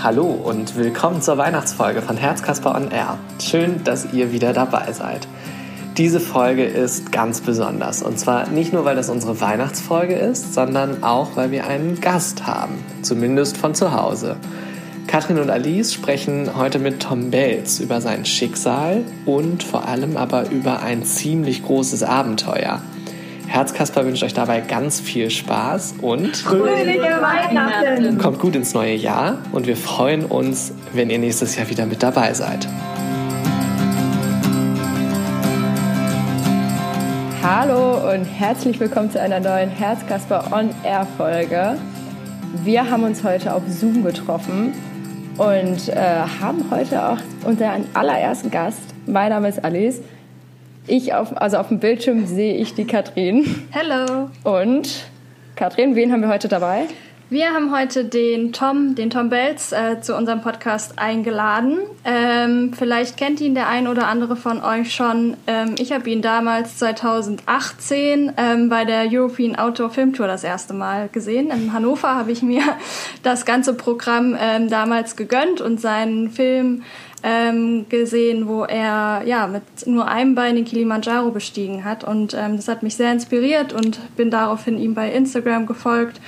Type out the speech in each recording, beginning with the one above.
Hallo und willkommen zur Weihnachtsfolge von Herzkasper on Air. Schön, dass ihr wieder dabei seid. Diese Folge ist ganz besonders und zwar nicht nur, weil das unsere Weihnachtsfolge ist, sondern auch, weil wir einen Gast haben, zumindest von zu Hause. Katrin und Alice sprechen heute mit Tom Belz über sein Schicksal und vor allem aber über ein ziemlich großes Abenteuer. Herzkasper wünscht euch dabei ganz viel Spaß und fröhliche Weihnachten. Kommt gut ins neue Jahr und wir freuen uns, wenn ihr nächstes Jahr wieder mit dabei seid. Hallo und herzlich willkommen zu einer neuen Herzkasper On Air Folge. Wir haben uns heute auf Zoom getroffen und äh, haben heute auch unseren allerersten Gast. Mein Name ist Alice. Ich auf, also auf dem Bildschirm sehe ich die Katrin. Hello. Und Katrin, wen haben wir heute dabei? Wir haben heute den Tom, den Tom Belz, äh, zu unserem Podcast eingeladen. Ähm, vielleicht kennt ihn der ein oder andere von euch schon. Ähm, ich habe ihn damals 2018 ähm, bei der European Outdoor Film Tour das erste Mal gesehen. In Hannover habe ich mir das ganze Programm ähm, damals gegönnt und seinen Film ähm, gesehen, wo er ja mit nur einem Bein den Kilimanjaro bestiegen hat. Und ähm, das hat mich sehr inspiriert und bin daraufhin ihm bei Instagram gefolgt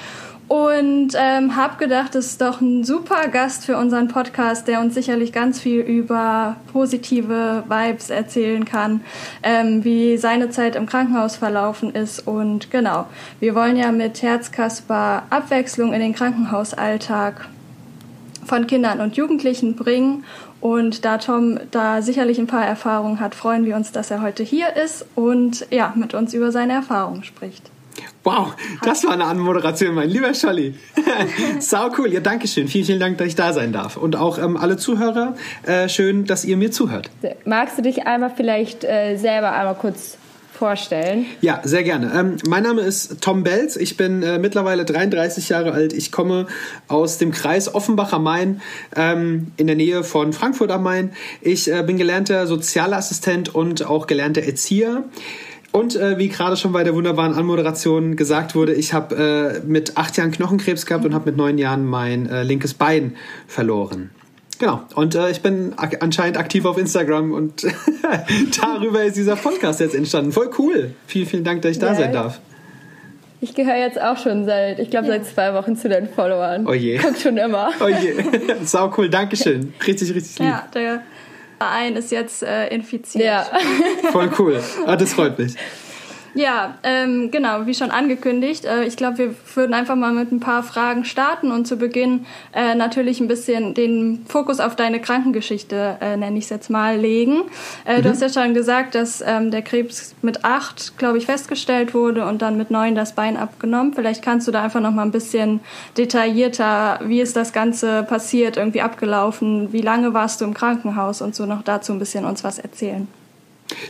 und ähm, habe gedacht, das ist doch ein super Gast für unseren Podcast, der uns sicherlich ganz viel über positive Vibes erzählen kann, ähm, wie seine Zeit im Krankenhaus verlaufen ist. Und genau, wir wollen ja mit Herzkasper Abwechslung in den Krankenhausalltag von Kindern und Jugendlichen bringen. Und da Tom da sicherlich ein paar Erfahrungen hat, freuen wir uns, dass er heute hier ist und ja, mit uns über seine Erfahrungen spricht. Wow, das war eine Anmoderation, mein lieber Scholli. Sau cool. Ja, danke schön. Vielen, vielen Dank, dass ich da sein darf. Und auch ähm, alle Zuhörer, äh, schön, dass ihr mir zuhört. Magst du dich einmal vielleicht äh, selber einmal kurz vorstellen? Ja, sehr gerne. Ähm, mein Name ist Tom Belz. Ich bin äh, mittlerweile 33 Jahre alt. Ich komme aus dem Kreis Offenbach am Main ähm, in der Nähe von Frankfurt am Main. Ich äh, bin gelernter Sozialassistent und auch gelernter Erzieher. Und äh, wie gerade schon bei der wunderbaren Anmoderation gesagt wurde, ich habe äh, mit acht Jahren Knochenkrebs gehabt und habe mit neun Jahren mein äh, linkes Bein verloren. Genau. Und äh, ich bin ak anscheinend aktiv auf Instagram und darüber ist dieser Podcast jetzt entstanden. Voll cool. Vielen, vielen Dank, dass ich da ja, sein darf. Ich gehöre jetzt auch schon seit, ich glaube, ja. seit zwei Wochen zu deinen Followern. Oh je. Guck schon immer. Oh je. Sau cool. Dankeschön. Richtig, richtig lieb. Ja, der Verein ist jetzt äh, infiziert. Ja. Voll cool. Ah, das freut mich. Ja, ähm, genau, wie schon angekündigt. Äh, ich glaube, wir würden einfach mal mit ein paar Fragen starten und zu Beginn äh, natürlich ein bisschen den Fokus auf deine Krankengeschichte, äh, nenne ich es jetzt mal, legen. Äh, mhm. Du hast ja schon gesagt, dass ähm, der Krebs mit acht, glaube ich, festgestellt wurde und dann mit neun das Bein abgenommen. Vielleicht kannst du da einfach noch mal ein bisschen detaillierter, wie ist das Ganze passiert, irgendwie abgelaufen, wie lange warst du im Krankenhaus und so noch dazu ein bisschen uns was erzählen.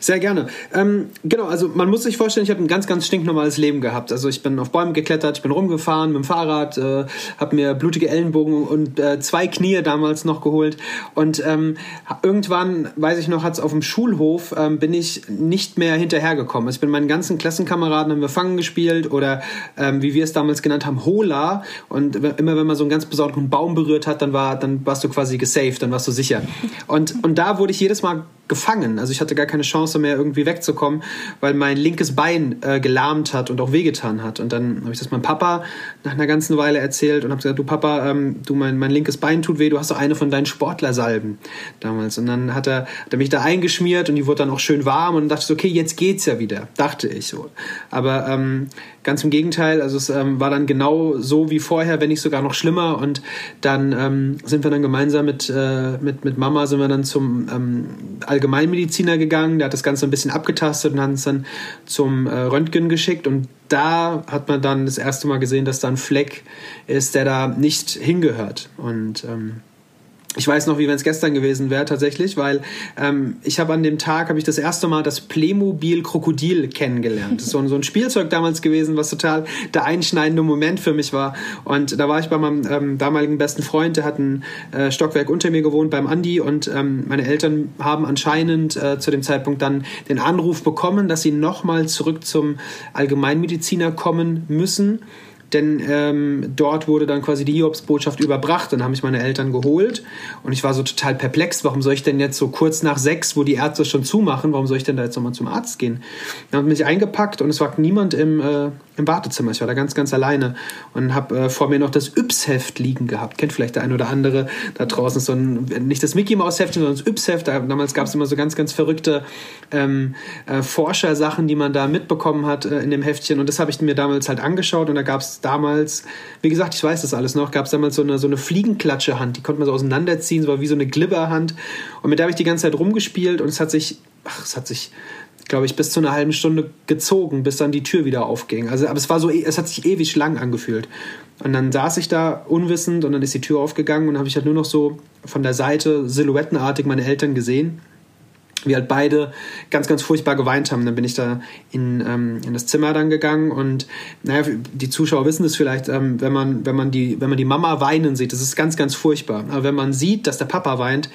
Sehr gerne. Ähm, genau, also man muss sich vorstellen, ich habe ein ganz, ganz stinknormales Leben gehabt. Also ich bin auf Bäumen geklettert, ich bin rumgefahren mit dem Fahrrad, äh, habe mir blutige Ellenbogen und äh, zwei Knie damals noch geholt. Und ähm, irgendwann, weiß ich noch, hat es auf dem Schulhof, ähm, bin ich nicht mehr hinterhergekommen. Also ich bin meinen ganzen Klassenkameraden, haben wir Fangen gespielt oder ähm, wie wir es damals genannt haben, Hola. Und immer wenn man so einen ganz besonderen Baum berührt hat, dann, war, dann warst du quasi gesaved, dann warst du sicher. Und, und da wurde ich jedes Mal gefangen. Also ich hatte gar keine Chance mehr irgendwie wegzukommen, weil mein linkes Bein äh, gelahmt hat und auch wehgetan hat. Und dann habe ich das meinem Papa nach einer ganzen Weile erzählt und habe gesagt, du Papa, ähm, du mein, mein linkes Bein tut weh, du hast doch eine von deinen Sportlersalben damals. Und dann hat er, hat er mich da eingeschmiert und die wurde dann auch schön warm und dachte so, okay, jetzt geht's ja wieder, dachte ich so. Aber ähm, Ganz im Gegenteil, also es ähm, war dann genau so wie vorher, wenn nicht sogar noch schlimmer. Und dann ähm, sind wir dann gemeinsam mit, äh, mit, mit Mama sind wir dann zum ähm, Allgemeinmediziner gegangen. Der hat das Ganze ein bisschen abgetastet und hat uns dann zum äh, Röntgen geschickt. Und da hat man dann das erste Mal gesehen, dass da ein Fleck ist, der da nicht hingehört. Und ähm, ich weiß noch, wie wenn es gestern gewesen wäre tatsächlich, weil ähm, ich habe an dem Tag habe ich das erste Mal das Playmobil Krokodil kennengelernt. Das ist so ein, so ein Spielzeug damals gewesen, was total der einschneidende Moment für mich war. Und da war ich bei meinem ähm, damaligen besten Freund, der hat ein äh, Stockwerk unter mir gewohnt beim Andi und ähm, meine Eltern haben anscheinend äh, zu dem Zeitpunkt dann den Anruf bekommen, dass sie nochmal zurück zum Allgemeinmediziner kommen müssen denn ähm, dort wurde dann quasi die Hiobsbotschaft überbracht. Dann haben mich meine Eltern geholt und ich war so total perplex. Warum soll ich denn jetzt so kurz nach sechs, wo die Ärzte schon zumachen, warum soll ich denn da jetzt nochmal zum Arzt gehen? Dann haben mich eingepackt und es war niemand im, äh, im Wartezimmer. Ich war da ganz, ganz alleine und habe äh, vor mir noch das Yps-Heft liegen gehabt. Kennt vielleicht der ein oder andere da draußen so ein, nicht das Mickey Mouse Heft, sondern das Yps-Heft. Damals gab es immer so ganz, ganz verrückte ähm, äh, Forschersachen, die man da mitbekommen hat äh, in dem Heftchen. Und das habe ich mir damals halt angeschaut und da gab es damals, wie gesagt, ich weiß das alles noch, gab es damals so eine, so eine Fliegenklatsche-Hand, die konnte man so auseinanderziehen, so war wie so eine Glibberhand. Und mit der habe ich die ganze Zeit rumgespielt und es hat sich, ach, es hat sich glaube ich, bis zu einer halben Stunde gezogen, bis dann die Tür wieder aufging. Also, aber es war so, es hat sich ewig lang angefühlt. Und dann saß ich da unwissend und dann ist die Tür aufgegangen und habe ich halt nur noch so von der Seite silhouettenartig meine Eltern gesehen wir halt beide ganz, ganz furchtbar geweint haben. Dann bin ich da in, ähm, in das Zimmer dann gegangen und naja, die Zuschauer wissen es vielleicht, ähm, wenn, man, wenn, man die, wenn man die Mama weinen sieht, das ist ganz, ganz furchtbar. Aber wenn man sieht, dass der Papa weint,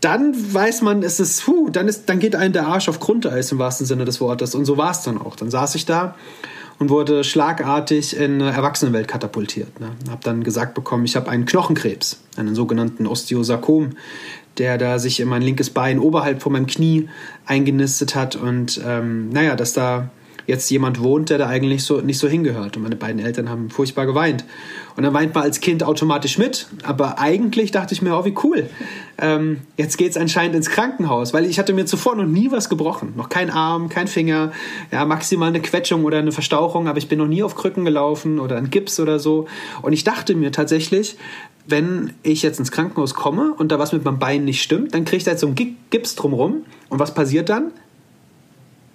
dann weiß man, es ist, puh, dann, ist, dann geht einem der Arsch auf Grundeis im wahrsten Sinne des Wortes. Und so war es dann auch. Dann saß ich da und wurde schlagartig in eine Erwachsenenwelt katapultiert. Ne? Habe dann gesagt bekommen, ich habe einen Knochenkrebs, einen sogenannten Osteosarkom der da sich in mein linkes Bein oberhalb von meinem Knie eingenistet hat und ähm, naja, dass da jetzt jemand wohnt, der da eigentlich so nicht so hingehört. Und meine beiden Eltern haben furchtbar geweint. Und dann weint man als Kind automatisch mit. Aber eigentlich dachte ich mir, oh, wie cool. Ähm, jetzt es anscheinend ins Krankenhaus, weil ich hatte mir zuvor noch nie was gebrochen. Noch kein Arm, kein Finger, ja, maximal eine Quetschung oder eine Verstauchung, aber ich bin noch nie auf Krücken gelaufen oder ein Gips oder so. Und ich dachte mir tatsächlich, wenn ich jetzt ins Krankenhaus komme und da was mit meinem Bein nicht stimmt, dann kriege ich da jetzt so einen Gips drumrum. Und was passiert dann?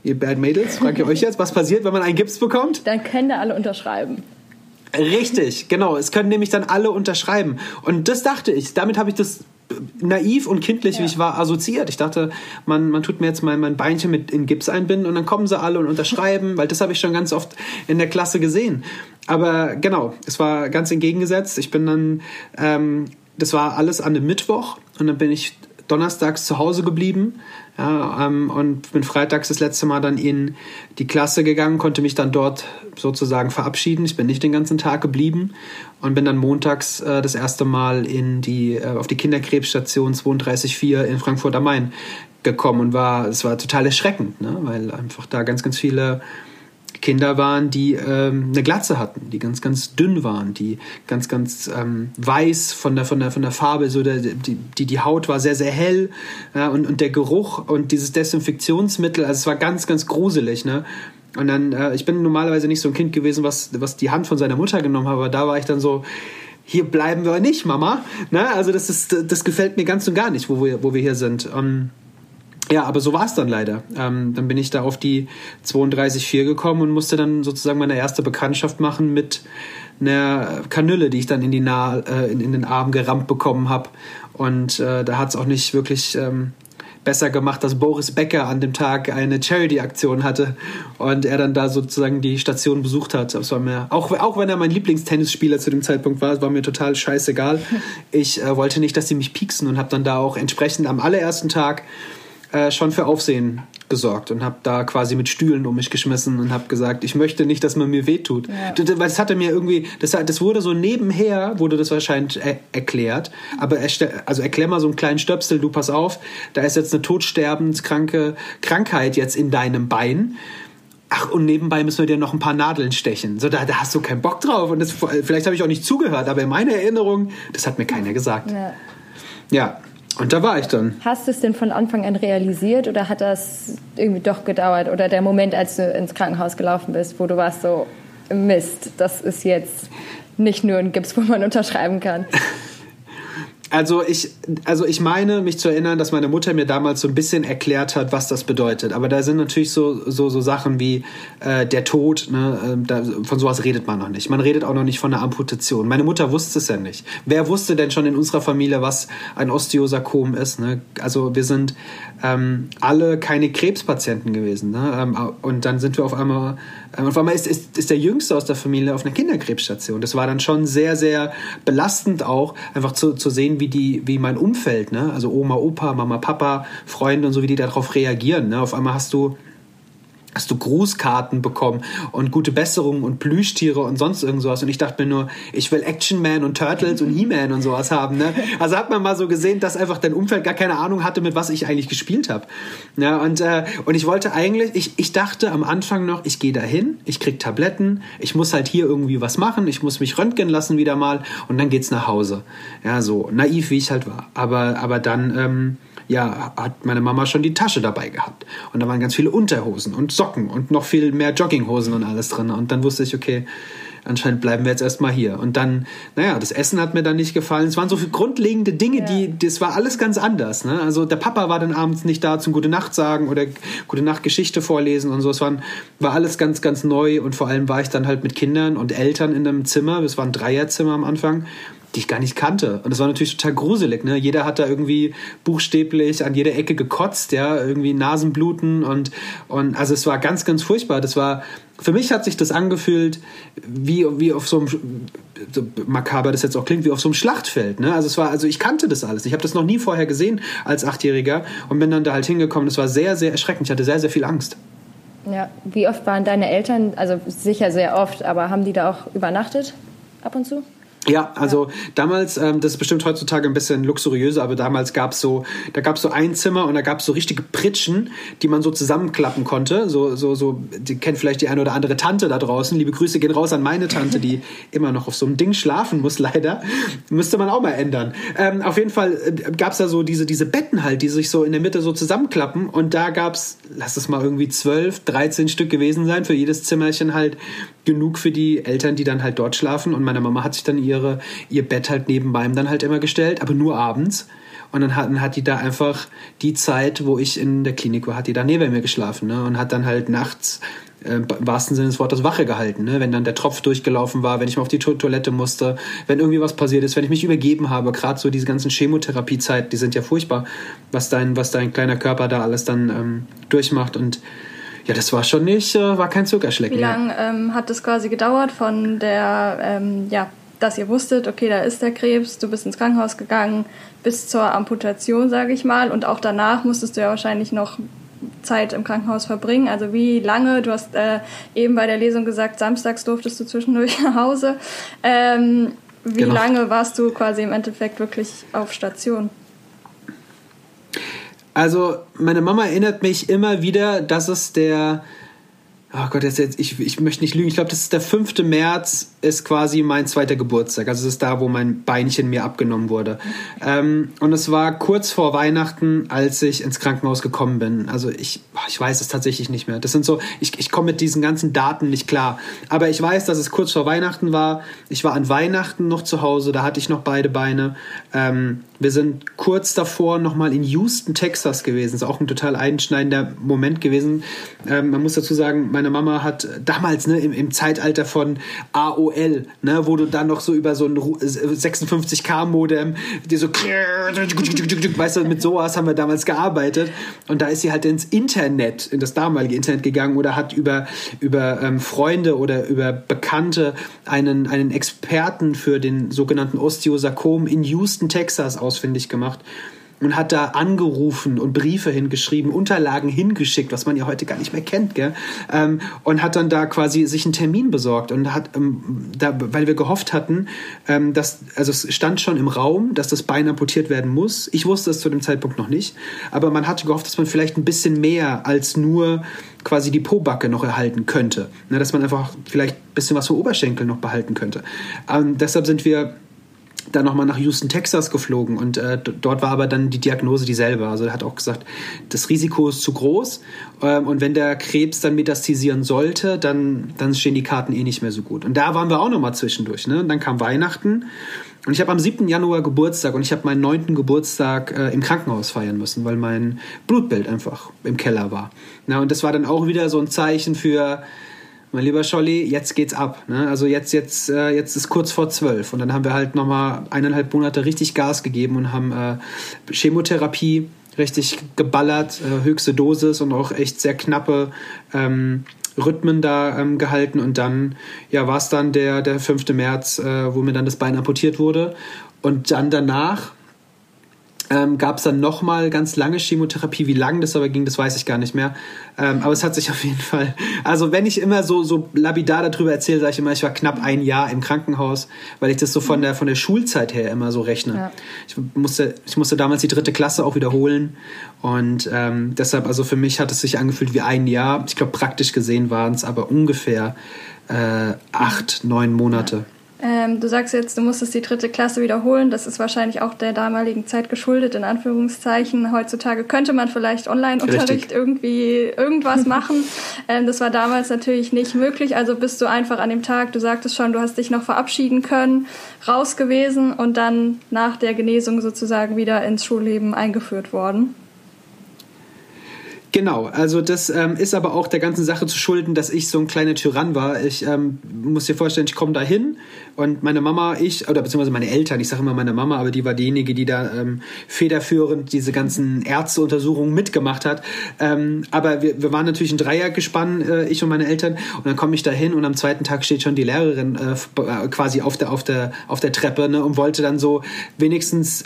Ihr Bad Mädels, frage ich euch jetzt, was passiert, wenn man einen Gips bekommt? Dann können da alle unterschreiben. Richtig, genau. Es können nämlich dann alle unterschreiben. Und das dachte ich. Damit habe ich das naiv und kindlich, ja. wie ich war, assoziiert. Ich dachte, man, man tut mir jetzt mein, mein Beinchen mit in Gips einbinden und dann kommen sie alle und unterschreiben, weil das habe ich schon ganz oft in der Klasse gesehen. Aber genau, es war ganz entgegengesetzt. Ich bin dann, ähm, das war alles an dem Mittwoch und dann bin ich donnerstags zu Hause geblieben ja, ähm, und bin freitags das letzte Mal dann in die Klasse gegangen, konnte mich dann dort sozusagen verabschieden. Ich bin nicht den ganzen Tag geblieben und bin dann montags äh, das erste Mal in die, äh, auf die Kinderkrebsstation 324 in Frankfurt am Main gekommen und war, es war total erschreckend, ne? weil einfach da ganz, ganz viele Kinder waren, die ähm, eine Glatze hatten, die ganz, ganz dünn waren, die ganz, ganz ähm, weiß von der, von der, von der Farbe, so der, die, die, Haut war sehr, sehr hell ja, und, und der Geruch und dieses Desinfektionsmittel, also es war ganz, ganz gruselig. Ne? Und dann, äh, ich bin normalerweise nicht so ein Kind gewesen, was, was die Hand von seiner Mutter genommen hat, aber da war ich dann so, hier bleiben wir nicht, Mama. Ne? Also das, ist, das gefällt mir ganz und gar nicht, wo wir, wo wir hier sind. Um, ja, aber so war es dann leider. Ähm, dann bin ich da auf die 32,4 gekommen und musste dann sozusagen meine erste Bekanntschaft machen mit einer Kanüle, die ich dann in, die nah äh, in, in, den Arm gerammt bekommen habe. Und äh, da hat es auch nicht wirklich ähm, besser gemacht, dass Boris Becker an dem Tag eine Charity-Aktion hatte und er dann da sozusagen die Station besucht hat. Das war mir, auch, auch wenn er mein Lieblingstennisspieler zu dem Zeitpunkt war, war mir total scheißegal. Ich äh, wollte nicht, dass sie mich pieksen und habe dann da auch entsprechend am allerersten Tag äh, schon für Aufsehen gesorgt und habe da quasi mit Stühlen um mich geschmissen und habe gesagt, ich möchte nicht, dass man mir wehtut. Ja. Das, hatte mir irgendwie, das, das wurde so nebenher, wurde das wahrscheinlich er, erklärt, aber also erklär mal so einen kleinen Stöpsel, du pass auf, da ist jetzt eine todsterbenskranke Krankheit jetzt in deinem Bein. Ach, und nebenbei müssen wir dir noch ein paar Nadeln stechen. So, da, da hast du keinen Bock drauf. Und das, vielleicht habe ich auch nicht zugehört, aber in meiner Erinnerung, das hat mir keiner gesagt. Ja. ja. Und da war ich dann. Hast du es denn von Anfang an realisiert oder hat das irgendwie doch gedauert? Oder der Moment, als du ins Krankenhaus gelaufen bist, wo du warst so, Mist, das ist jetzt nicht nur ein Gips, wo man unterschreiben kann? Also ich, also ich meine, mich zu erinnern, dass meine Mutter mir damals so ein bisschen erklärt hat, was das bedeutet. Aber da sind natürlich so, so, so Sachen wie äh, der Tod, ne? Ähm, da, von sowas redet man noch nicht. Man redet auch noch nicht von einer Amputation. Meine Mutter wusste es ja nicht. Wer wusste denn schon in unserer Familie, was ein Osteosarkom ist? Ne? Also wir sind ähm, alle keine Krebspatienten gewesen. Ne? Ähm, und dann sind wir auf einmal, äh, auf einmal ist, ist, ist der Jüngste aus der Familie auf einer Kinderkrebsstation. Das war dann schon sehr, sehr belastend auch, einfach zu, zu sehen, wie die, wie mein Umfeld, ne? also Oma, Opa, Mama, Papa, Freunde und so, wie die darauf reagieren. Ne? Auf einmal hast du hast du Grußkarten bekommen und gute Besserungen und Plüschtiere und sonst irgend sowas. Und ich dachte mir nur, ich will Action Man und Turtles und He-Man und sowas haben. Ne? Also hat man mal so gesehen, dass einfach dein Umfeld gar keine Ahnung hatte, mit was ich eigentlich gespielt habe. Ja, und, äh, und ich wollte eigentlich, ich, ich dachte am Anfang noch, ich gehe dahin, ich krieg Tabletten, ich muss halt hier irgendwie was machen, ich muss mich röntgen lassen wieder mal und dann geht's nach Hause. Ja, so naiv wie ich halt war. Aber, aber dann... Ähm, ja, hat meine Mama schon die Tasche dabei gehabt. Und da waren ganz viele Unterhosen und Socken und noch viel mehr Jogginghosen und alles drin. Und dann wusste ich, okay, anscheinend bleiben wir jetzt erstmal hier. Und dann, naja, das Essen hat mir dann nicht gefallen. Es waren so viele grundlegende Dinge, ja. die, das war alles ganz anders. Ne? Also der Papa war dann abends nicht da zum Gute Nacht sagen oder Gute Nacht Geschichte vorlesen und so. Es waren, war alles ganz, ganz neu und vor allem war ich dann halt mit Kindern und Eltern in einem Zimmer. Es war ein Dreierzimmer am Anfang die ich gar nicht kannte. Und das war natürlich total gruselig. Ne? Jeder hat da irgendwie buchstäblich an jeder Ecke gekotzt, ja, irgendwie Nasenbluten und, und also es war ganz, ganz furchtbar. Das war, für mich hat sich das angefühlt, wie, wie auf so einem, so makaber das jetzt auch klingt, wie auf so einem Schlachtfeld. Ne? Also es war, also ich kannte das alles. Ich habe das noch nie vorher gesehen als Achtjähriger und bin dann da halt hingekommen. Das war sehr, sehr erschreckend. Ich hatte sehr, sehr viel Angst. Ja, wie oft waren deine Eltern, also sicher sehr oft, aber haben die da auch übernachtet ab und zu? Ja, also ja. damals, ähm, das ist bestimmt heutzutage ein bisschen luxuriöser, aber damals gab es so, da gab es so ein Zimmer und da gab es so richtige Pritschen, die man so zusammenklappen konnte. So, so, so, die kennt vielleicht die eine oder andere Tante da draußen. Liebe Grüße gehen raus an meine Tante, die immer noch auf so einem Ding schlafen muss, leider. Müsste man auch mal ändern. Ähm, auf jeden Fall äh, gab es da so diese, diese Betten halt, die sich so in der Mitte so zusammenklappen und da gab es, lass es mal irgendwie zwölf, dreizehn Stück gewesen sein, für jedes Zimmerchen halt genug für die Eltern, die dann halt dort schlafen. Und meine Mama hat sich dann ihre, ihr Bett halt neben meinem dann halt immer gestellt, aber nur abends. Und dann hat, dann hat die da einfach die Zeit, wo ich in der Klinik war, hat die da neben mir geschlafen. Ne? Und hat dann halt nachts äh, im wahrsten Sinne des Wortes Wache gehalten. Ne? Wenn dann der Tropf durchgelaufen war, wenn ich mal auf die to Toilette musste, wenn irgendwie was passiert ist, wenn ich mich übergeben habe. Gerade so diese ganzen Chemotherapiezeiten, die sind ja furchtbar, was dein, was dein kleiner Körper da alles dann ähm, durchmacht. Und ja, das war schon nicht, äh, war kein Zuckerschlecken. Wie lange ähm, hat das quasi gedauert von der, ähm, ja, dass ihr wusstet, okay, da ist der Krebs, du bist ins Krankenhaus gegangen, bis zur Amputation, sage ich mal. Und auch danach musstest du ja wahrscheinlich noch Zeit im Krankenhaus verbringen. Also wie lange? Du hast äh, eben bei der Lesung gesagt, samstags durftest du zwischendurch nach Hause. Ähm, wie genau. lange warst du quasi im Endeffekt wirklich auf Station? Also meine Mama erinnert mich immer wieder, dass es der Oh Gott, jetzt, ich, ich möchte nicht lügen. Ich glaube, das ist der 5. März, ist quasi mein zweiter Geburtstag. Also es ist da, wo mein Beinchen mir abgenommen wurde. Ähm, und es war kurz vor Weihnachten, als ich ins Krankenhaus gekommen bin. Also ich, ich weiß es tatsächlich nicht mehr. Das sind so, ich, ich komme mit diesen ganzen Daten nicht klar. Aber ich weiß, dass es kurz vor Weihnachten war. Ich war an Weihnachten noch zu Hause, da hatte ich noch beide Beine. Ähm, wir sind kurz davor nochmal in Houston, Texas gewesen. Das ist auch ein total einschneidender Moment gewesen. Ähm, man muss dazu sagen, meine Mama hat damals ne, im, im, Zeitalter von AOL, ne, wo du dann noch so über so ein 56K-Modem, die so, weißt du, mit sowas haben wir damals gearbeitet. Und da ist sie halt ins Internet, in das damalige Internet gegangen oder hat über, über ähm, Freunde oder über Bekannte einen, einen Experten für den sogenannten Osteosarkom in Houston, Texas ausfindig gemacht und hat da angerufen und Briefe hingeschrieben, Unterlagen hingeschickt, was man ja heute gar nicht mehr kennt, gell? Ähm, und hat dann da quasi sich einen Termin besorgt und hat, ähm, da, weil wir gehofft hatten, ähm, dass, also es stand schon im Raum, dass das Bein amputiert werden muss. Ich wusste es zu dem Zeitpunkt noch nicht, aber man hatte gehofft, dass man vielleicht ein bisschen mehr als nur quasi die Pobacke noch erhalten könnte, ne? dass man einfach vielleicht ein bisschen was vom Oberschenkel noch behalten könnte. Ähm, deshalb sind wir dann nochmal nach Houston, Texas geflogen und äh, dort war aber dann die Diagnose dieselbe. Also er hat auch gesagt, das Risiko ist zu groß ähm, und wenn der Krebs dann metastasieren sollte, dann, dann stehen die Karten eh nicht mehr so gut. Und da waren wir auch nochmal zwischendurch. Ne? Und dann kam Weihnachten und ich habe am 7. Januar Geburtstag und ich habe meinen 9. Geburtstag äh, im Krankenhaus feiern müssen, weil mein Blutbild einfach im Keller war. Na, und das war dann auch wieder so ein Zeichen für mein lieber Scholli, jetzt geht's ab. Ne? Also jetzt, jetzt, äh, jetzt ist kurz vor zwölf. Und dann haben wir halt nochmal eineinhalb Monate richtig Gas gegeben und haben äh, Chemotherapie richtig geballert, äh, höchste Dosis und auch echt sehr knappe ähm, Rhythmen da ähm, gehalten. Und dann ja, war es dann der, der 5. März, äh, wo mir dann das Bein amputiert wurde. Und dann danach ähm, gab es dann nochmal ganz lange Chemotherapie. Wie lang das aber ging, das weiß ich gar nicht mehr. Ähm, aber es hat sich auf jeden Fall. Also wenn ich immer so, so lapidar darüber erzähle, sage ich immer, ich war knapp ein Jahr im Krankenhaus, weil ich das so von der, von der Schulzeit her immer so rechne. Ja. Ich, musste, ich musste damals die dritte Klasse auch wiederholen. Und ähm, deshalb, also für mich hat es sich angefühlt wie ein Jahr. Ich glaube, praktisch gesehen waren es aber ungefähr äh, acht, neun Monate. Ja. Ähm, du sagst jetzt, du musstest die dritte Klasse wiederholen. Das ist wahrscheinlich auch der damaligen Zeit geschuldet, in Anführungszeichen. Heutzutage könnte man vielleicht Online-Unterricht irgendwie irgendwas machen. ähm, das war damals natürlich nicht möglich. Also bist du einfach an dem Tag, du sagtest schon, du hast dich noch verabschieden können, raus gewesen und dann nach der Genesung sozusagen wieder ins Schulleben eingeführt worden. Genau, also das ähm, ist aber auch der ganzen Sache zu schulden, dass ich so ein kleiner Tyrann war. Ich ähm, muss dir vorstellen, ich komme da hin und meine Mama, ich, oder beziehungsweise meine Eltern, ich sage immer meine Mama, aber die war diejenige, die da ähm, federführend diese ganzen Ärzteuntersuchungen mitgemacht hat. Ähm, aber wir, wir waren natürlich ein Dreiergespann, äh, ich und meine Eltern. Und dann komme ich da hin und am zweiten Tag steht schon die Lehrerin äh, quasi auf der, auf der, auf der Treppe ne, und wollte dann so wenigstens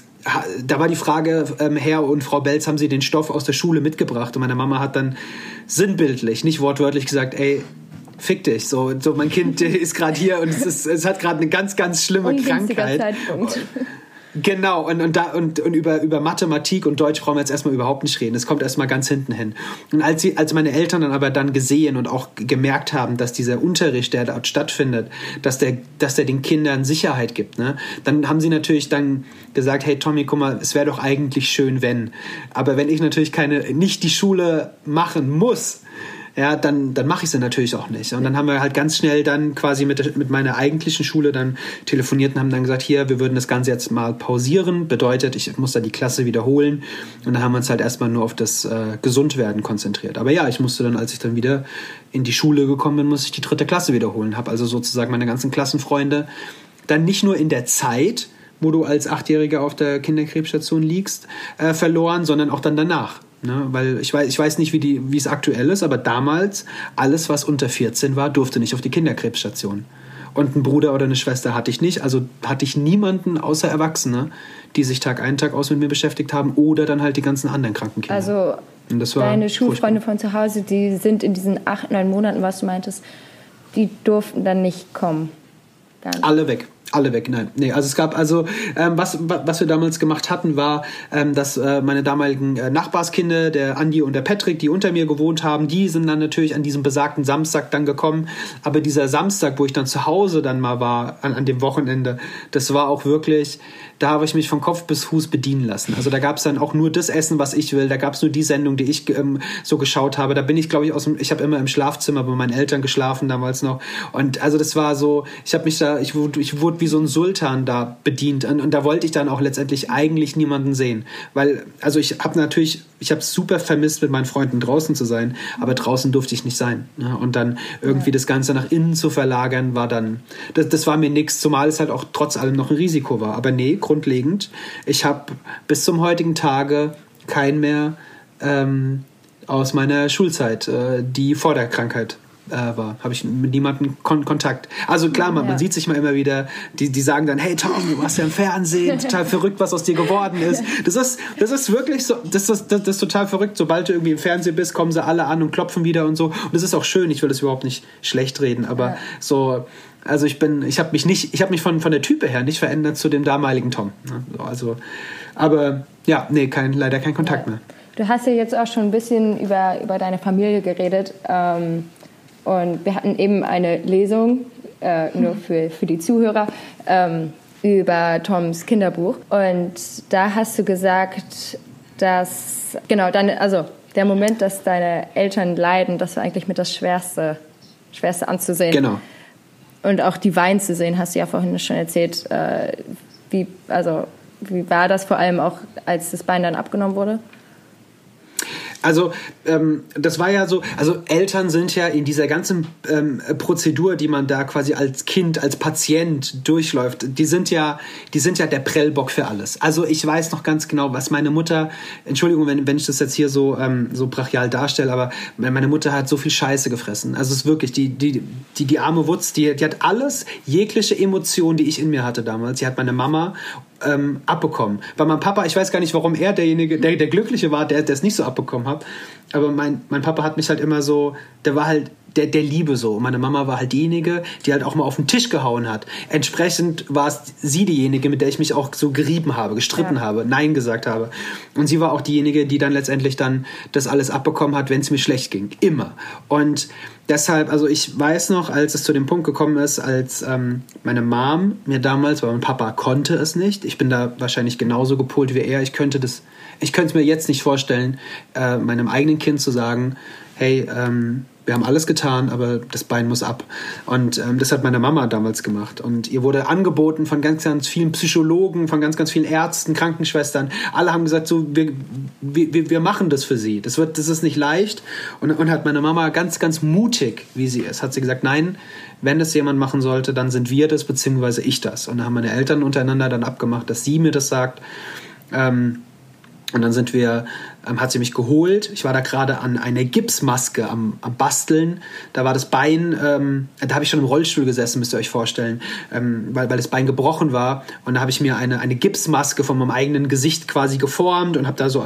da war die Frage, ähm, Herr und Frau Belz, haben Sie den Stoff aus der Schule mitgebracht? Und meine Mama hat dann sinnbildlich, nicht wortwörtlich gesagt, ey, fick dich. So, so mein Kind ist gerade hier und es, ist, es hat gerade eine ganz, ganz schlimme Krankheit. Zeitpunkt. Genau, und, und, da, und, und über, über Mathematik und Deutsch brauchen wir jetzt erstmal überhaupt nicht reden. Das kommt erstmal ganz hinten hin. Und als, sie, als meine Eltern dann aber dann gesehen und auch gemerkt haben, dass dieser Unterricht, der dort stattfindet, dass der, dass der den Kindern Sicherheit gibt, ne, dann haben sie natürlich dann gesagt, hey Tommy, guck mal, es wäre doch eigentlich schön, wenn. Aber wenn ich natürlich keine, nicht die Schule machen muss, ja, dann, dann mache ich sie natürlich auch nicht. Und dann haben wir halt ganz schnell dann quasi mit, mit meiner eigentlichen Schule dann telefoniert und haben dann gesagt, hier, wir würden das Ganze jetzt mal pausieren. Bedeutet, ich muss da die Klasse wiederholen. Und dann haben wir uns halt erstmal nur auf das äh, Gesundwerden konzentriert. Aber ja, ich musste dann, als ich dann wieder in die Schule gekommen bin, muss ich die dritte Klasse wiederholen. Habe also sozusagen meine ganzen Klassenfreunde dann nicht nur in der Zeit, wo du als Achtjähriger auf der Kinderkrebsstation liegst, äh, verloren, sondern auch dann danach. Ne? Weil ich weiß, ich weiß nicht, wie, die, wie es aktuell ist, aber damals, alles, was unter 14 war, durfte nicht auf die Kinderkrebsstation. Und einen Bruder oder eine Schwester hatte ich nicht. Also hatte ich niemanden außer Erwachsene, die sich Tag ein, Tag aus mit mir beschäftigt haben oder dann halt die ganzen anderen kranken Kinder. Also deine Schulfreunde furchtbar. von zu Hause, die sind in diesen acht, neun Monaten, was du meintest, die durften dann nicht kommen. Alle weg. Alle weg, nein. Nee, also es gab also, ähm, was, was wir damals gemacht hatten, war, ähm, dass äh, meine damaligen äh, Nachbarskinder, der Andi und der Patrick, die unter mir gewohnt haben, die sind dann natürlich an diesem besagten Samstag dann gekommen. Aber dieser Samstag, wo ich dann zu Hause dann mal war, an, an dem Wochenende, das war auch wirklich, da habe ich mich von Kopf bis Fuß bedienen lassen. Also da gab es dann auch nur das Essen, was ich will. Da gab es nur die Sendung, die ich ähm, so geschaut habe. Da bin ich, glaube ich, aus dem, ich habe immer im Schlafzimmer bei meinen Eltern geschlafen damals noch. Und also das war so, ich habe mich da, ich wurde, ich wurde wie so ein Sultan da bedient. Und, und da wollte ich dann auch letztendlich eigentlich niemanden sehen. Weil, also ich habe natürlich, ich habe super vermisst, mit meinen Freunden draußen zu sein, aber draußen durfte ich nicht sein. Ne? Und dann irgendwie das Ganze nach innen zu verlagern, war dann, das, das war mir nichts, zumal es halt auch trotz allem noch ein Risiko war. Aber nee, grundlegend. Ich habe bis zum heutigen Tage kein mehr ähm, aus meiner Schulzeit, äh, die vor der Krankheit äh, war. Habe ich mit niemandem kon Kontakt. Also klar, man, ja. man, sieht sich mal immer wieder, die, die sagen dann, hey Tom, du warst ja im Fernsehen, total verrückt, was aus dir geworden ist. Das ist, das ist wirklich so, das ist, das, ist total verrückt. Sobald du irgendwie im Fernsehen bist, kommen sie alle an und klopfen wieder und so. Und das ist auch schön, ich will das überhaupt nicht schlecht reden, aber ja. so also ich bin, ich habe mich nicht, ich habe mich von, von der Type her nicht verändert zu dem damaligen Tom. Ne? Also, aber ja, nee, kein, leider kein Kontakt mehr. Du hast ja jetzt auch schon ein bisschen über, über deine Familie geredet. Ähm, und wir hatten eben eine Lesung, äh, nur für, für die Zuhörer, ähm, über Toms Kinderbuch. Und da hast du gesagt, dass, genau, deine, also der Moment, dass deine Eltern leiden, das war eigentlich mit das Schwerste, Schwerste anzusehen. Genau. Und auch die Wein zu sehen, hast du ja vorhin schon erzählt. Äh, wie, also, wie war das vor allem auch, als das Bein dann abgenommen wurde? Also ähm, das war ja so, also Eltern sind ja in dieser ganzen ähm, Prozedur, die man da quasi als Kind, als Patient durchläuft, die sind ja, die sind ja der Prellbock für alles. Also ich weiß noch ganz genau, was meine Mutter, Entschuldigung, wenn, wenn ich das jetzt hier so, ähm, so brachial darstelle, aber meine Mutter hat so viel Scheiße gefressen. Also es ist wirklich, die, die, die, die arme Wutz, die, die hat alles, jegliche Emotion, die ich in mir hatte damals. Sie hat meine Mama ähm, abbekommen. Bei meinem Papa, ich weiß gar nicht, warum er derjenige, der, der Glückliche war, der es nicht so abbekommen hat. Aber mein, mein Papa hat mich halt immer so, der war halt der, der Liebe so. Und meine Mama war halt diejenige, die halt auch mal auf den Tisch gehauen hat. Entsprechend war es sie diejenige, mit der ich mich auch so gerieben habe, gestritten ja. habe, Nein gesagt habe. Und sie war auch diejenige, die dann letztendlich dann das alles abbekommen hat, wenn es mir schlecht ging. Immer. Und deshalb, also ich weiß noch, als es zu dem Punkt gekommen ist, als ähm, meine Mom mir damals, weil mein Papa konnte es nicht, ich bin da wahrscheinlich genauso gepolt wie er, ich könnte das, ich könnte es mir jetzt nicht vorstellen, äh, meinem eigenen Kind zu sagen, hey, ähm, wir haben alles getan, aber das Bein muss ab. Und ähm, das hat meine Mama damals gemacht. Und ihr wurde angeboten von ganz, ganz vielen Psychologen, von ganz, ganz vielen Ärzten, Krankenschwestern. Alle haben gesagt, so, wir, wir, wir machen das für sie. Das, wird, das ist nicht leicht. Und, und hat meine Mama ganz, ganz mutig, wie sie ist, hat sie gesagt, nein, wenn das jemand machen sollte, dann sind wir das, beziehungsweise ich das. Und da haben meine Eltern untereinander dann abgemacht, dass sie mir das sagt. Ähm, und dann sind wir ähm, hat sie mich geholt. Ich war da gerade an einer Gipsmaske am, am Basteln. Da war das Bein, ähm, da habe ich schon im Rollstuhl gesessen, müsst ihr euch vorstellen, ähm, weil, weil das Bein gebrochen war. Und da habe ich mir eine, eine Gipsmaske von meinem eigenen Gesicht quasi geformt und habe da so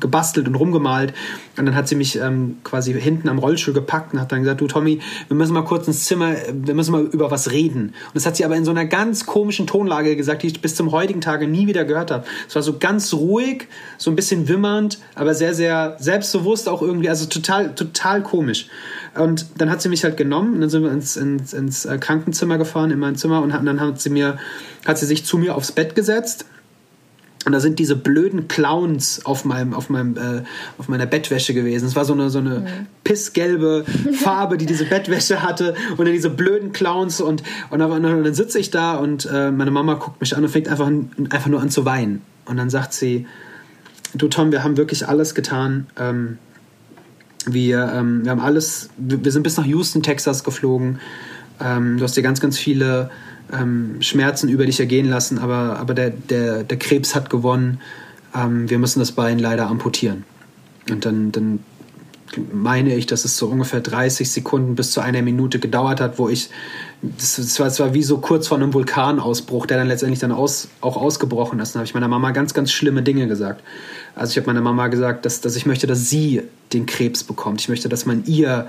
gebastelt und rumgemalt. Und dann hat sie mich ähm, quasi hinten am Rollstuhl gepackt und hat dann gesagt, du Tommy, wir müssen mal kurz ins Zimmer, wir müssen mal über was reden. Und das hat sie aber in so einer ganz komischen Tonlage gesagt, die ich bis zum heutigen Tage nie wieder gehört habe. Es war so ganz ruhig, so ein bisschen wimmernd aber sehr, sehr selbstbewusst auch irgendwie, also total, total komisch. Und dann hat sie mich halt genommen und dann sind wir ins, ins, ins äh, Krankenzimmer gefahren, in mein Zimmer und dann hat sie mir, hat sie sich zu mir aufs Bett gesetzt und da sind diese blöden Clowns auf meinem, auf meinem, äh, auf meiner Bettwäsche gewesen. Es war so eine, so eine mhm. pissgelbe Farbe, die diese Bettwäsche hatte. Und dann diese blöden Clowns und, und, dann, und dann sitze ich da und äh, meine Mama guckt mich an und fängt einfach, einfach nur an zu weinen. Und dann sagt sie, du Tom, wir haben wirklich alles getan. Ähm, wir, ähm, wir haben alles, wir, sind bis nach Houston, Texas geflogen. Ähm, du hast dir ganz, ganz viele ähm, Schmerzen über dich ergehen lassen, aber, aber der, der, der Krebs hat gewonnen. Ähm, wir müssen das Bein leider amputieren. Und dann, dann meine ich, dass es so ungefähr 30 Sekunden bis zu einer Minute gedauert hat, wo ich, das, war, das war wie so kurz vor einem Vulkanausbruch, der dann letztendlich dann aus, auch ausgebrochen ist. Dann habe ich meiner Mama ganz, ganz schlimme Dinge gesagt. Also ich habe meiner Mama gesagt, dass, dass ich möchte, dass sie den Krebs bekommt. Ich möchte, dass man ihr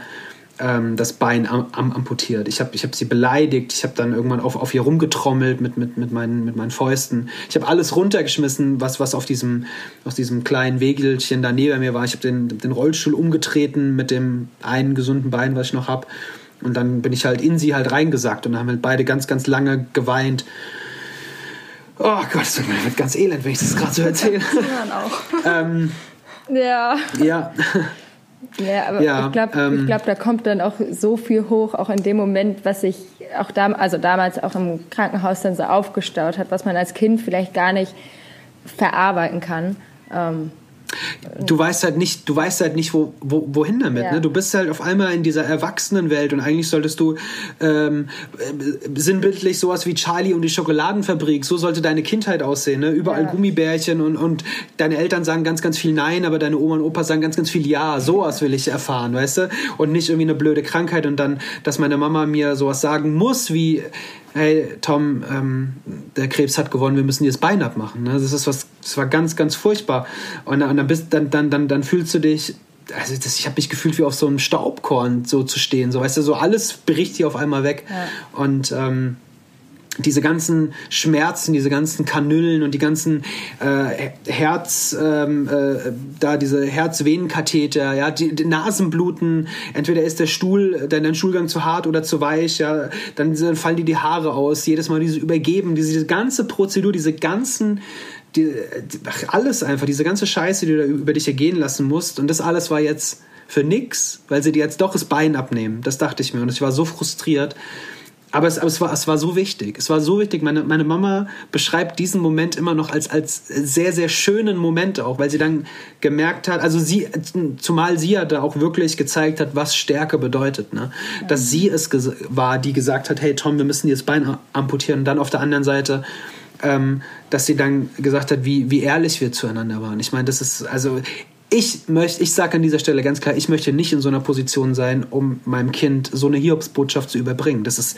ähm, das Bein am, am, amputiert. Ich habe ich hab sie beleidigt. Ich habe dann irgendwann auf, auf ihr rumgetrommelt mit, mit, mit, meinen, mit meinen Fäusten. Ich habe alles runtergeschmissen, was, was auf diesem, aus diesem kleinen Wegelchen da neben mir war. Ich habe den, den Rollstuhl umgetreten mit dem einen gesunden Bein, was ich noch habe. Und dann bin ich halt in sie halt reingesackt und haben wir beide ganz, ganz lange geweint. Oh Gott, es wird ganz elend, wenn ich das gerade so erzähle. auch. ähm, ja. Ja. Ja, aber ja, ich glaube, ähm, glaub, da kommt dann auch so viel hoch, auch in dem Moment, was sich auch da, also damals auch im Krankenhaus dann so aufgestaut hat, was man als Kind vielleicht gar nicht verarbeiten kann. Ähm, du weißt halt nicht, du weißt halt nicht, wo, wo, wohin damit. Ja. Ne? Du bist halt auf einmal in dieser Erwachsenenwelt und eigentlich solltest du ähm, äh, sinnbildlich sowas wie Charlie und die Schokoladenfabrik, so sollte deine Kindheit aussehen. Ne? Überall ja. Gummibärchen und, und deine Eltern sagen ganz, ganz viel Nein, aber deine Oma und Opa sagen ganz, ganz viel Ja. Sowas will ich erfahren, weißt du? Und nicht irgendwie eine blöde Krankheit und dann, dass meine Mama mir sowas sagen muss wie hey Tom, ähm, der Krebs hat gewonnen, wir müssen dir das Bein abmachen. Ne? Das ist was, das war ganz, ganz furchtbar. Und, und dann bist, dann, dann, dann, dann fühlst du dich, also das, ich habe mich gefühlt wie auf so einem Staubkorn so zu stehen, so weißt du, so alles bricht hier auf einmal weg. Ja. Und ähm, diese ganzen Schmerzen, diese ganzen Kanüllen und die ganzen äh, Herz, ähm, äh, da diese Herzvenenkatheter, ja, die, die, Nasenbluten, entweder ist der Stuhl, dein, dein Stuhlgang zu hart oder zu weich, ja, dann, dann fallen dir die Haare aus, jedes Mal diese Übergeben, diese, diese ganze Prozedur, diese ganzen die, alles einfach, diese ganze Scheiße, die du da über dich ergehen lassen musst. Und das alles war jetzt für nix, weil sie dir jetzt doch das Bein abnehmen. Das dachte ich mir. Und ich war so frustriert. Aber es, aber es, war, es war so wichtig. Es war so wichtig. Meine, meine Mama beschreibt diesen Moment immer noch als, als sehr, sehr schönen Moment auch, weil sie dann gemerkt hat, also sie, zumal sie ja da auch wirklich gezeigt hat, was Stärke bedeutet. Ne? Ja. Dass sie es war, die gesagt hat, hey Tom, wir müssen dir das Bein amputieren. Und dann auf der anderen Seite, ähm, dass sie dann gesagt hat, wie, wie ehrlich wir zueinander waren. Ich meine, das ist, also ich möchte, ich sage an dieser Stelle ganz klar, ich möchte nicht in so einer Position sein, um meinem Kind so eine Hiobsbotschaft zu überbringen. Das ist,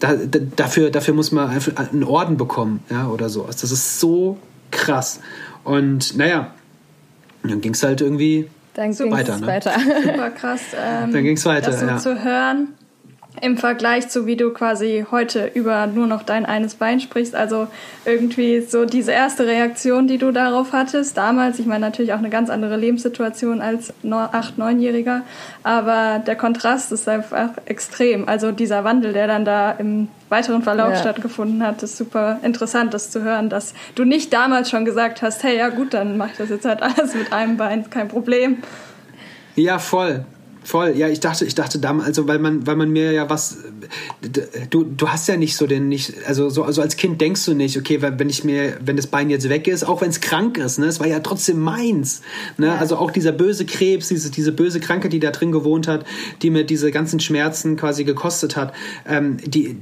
da, da, dafür, dafür muss man einfach einen Orden bekommen, ja, oder so. Das ist so krass. Und naja, dann ging es halt irgendwie dann so weiter. Ne? weiter. Super krass. Ähm, dann ging es weiter. Das so ja. zu hören im Vergleich zu wie du quasi heute über nur noch dein eines Bein sprichst. Also irgendwie so diese erste Reaktion, die du darauf hattest, damals, ich meine natürlich auch eine ganz andere Lebenssituation als acht, neunjähriger, aber der Kontrast ist einfach extrem. Also dieser Wandel, der dann da im weiteren Verlauf ja. stattgefunden hat, ist super interessant, das zu hören, dass du nicht damals schon gesagt hast, hey, ja gut, dann mach ich das jetzt halt alles mit einem Bein, kein Problem. Ja, voll. Voll, ja, ich dachte, ich dachte damals, also weil man, weil man mir ja was, du, du hast ja nicht so den, nicht, also so also als Kind denkst du nicht, okay, wenn ich mir, wenn das Bein jetzt weg ist, auch wenn es krank ist, ne, es war ja trotzdem meins, ne, ja. also auch dieser böse Krebs, diese, diese böse Krankheit, die da drin gewohnt hat, die mir diese ganzen Schmerzen quasi gekostet hat, ähm, die,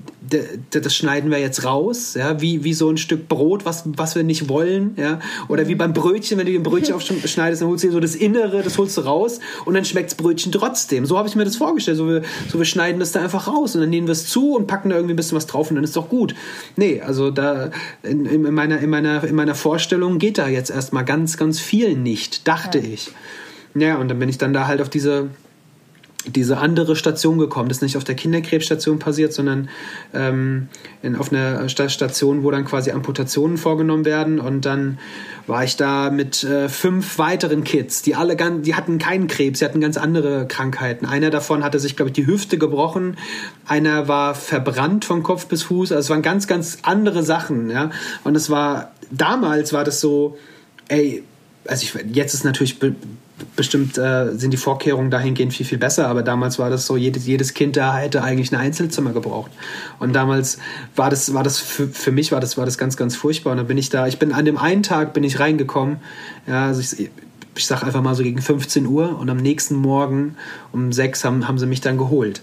das schneiden wir jetzt raus, ja, wie, wie so ein Stück Brot, was, was wir nicht wollen, ja, oder mhm. wie beim Brötchen, wenn du ein Brötchen aufschneidest, dann holst du so das Innere, das holst du raus und dann schmeckt's Brötchen trotzdem trotzdem. So habe ich mir das vorgestellt. So wir, so wir schneiden das da einfach raus und dann nehmen wir es zu und packen da irgendwie ein bisschen was drauf und dann ist doch gut. Nee, also da in, in, meiner, in, meiner, in meiner Vorstellung geht da jetzt erstmal ganz, ganz viel nicht, dachte ja. ich. Ja, und dann bin ich dann da halt auf diese diese andere Station gekommen. Das ist nicht auf der Kinderkrebsstation passiert, sondern ähm, in, auf einer Station, wo dann quasi Amputationen vorgenommen werden. Und dann war ich da mit äh, fünf weiteren Kids, die alle ganz, die hatten keinen Krebs, sie hatten ganz andere Krankheiten. Einer davon hatte sich, glaube ich, die Hüfte gebrochen. Einer war verbrannt von Kopf bis Fuß. Also es waren ganz, ganz andere Sachen. Ja? Und es war damals war das so, ey, also ich, jetzt ist natürlich bestimmt äh, sind die Vorkehrungen dahingehend viel, viel besser, aber damals war das so, jedes, jedes Kind da hätte eigentlich ein Einzelzimmer gebraucht. Und damals war das, war das für, für mich war das, war das ganz, ganz furchtbar. Und dann bin ich da, ich bin an dem einen Tag bin ich reingekommen, ja, also ich, ich sag einfach mal so gegen 15 Uhr und am nächsten Morgen um 6 haben, haben sie mich dann geholt.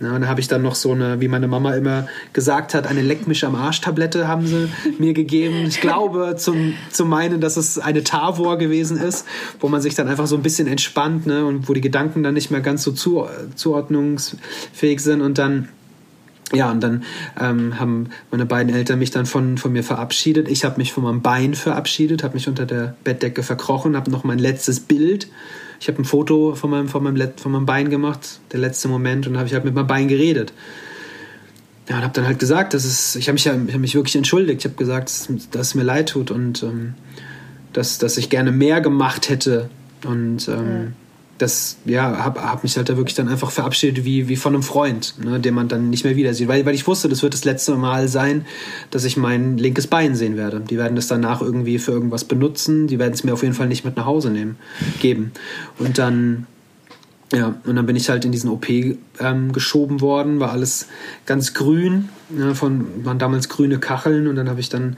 Ja, und da habe ich dann noch so eine, wie meine Mama immer gesagt hat, eine Leck mich am Arsch-Tablette haben sie mir gegeben. Ich glaube, zum, zum meinen, dass es eine Tavor gewesen ist, wo man sich dann einfach so ein bisschen entspannt ne, und wo die Gedanken dann nicht mehr ganz so zu, zuordnungsfähig sind und dann ja, und dann ähm, haben meine beiden Eltern mich dann von, von mir verabschiedet. Ich habe mich von meinem Bein verabschiedet, habe mich unter der Bettdecke verkrochen, habe noch mein letztes Bild ich habe ein Foto von meinem, von, meinem, von meinem Bein gemacht, der letzte Moment, und habe ich halt mit meinem Bein geredet. Ja, und habe dann halt gesagt, dass es, ich habe mich, hab mich wirklich entschuldigt. Ich habe gesagt, dass, dass, es mir leid tut und ähm, dass, dass ich gerne mehr gemacht hätte. Und ähm, das, ja, habe hab mich halt da wirklich dann einfach verabschiedet wie, wie von einem Freund, ne, den man dann nicht mehr wieder sieht. Weil, weil ich wusste, das wird das letzte Mal sein, dass ich mein linkes Bein sehen werde. Die werden das danach irgendwie für irgendwas benutzen. Die werden es mir auf jeden Fall nicht mit nach Hause nehmen, geben. Und dann, ja, und dann bin ich halt in diesen OP ähm, geschoben worden, war alles ganz grün, ne, von, waren damals grüne Kacheln und dann habe ich dann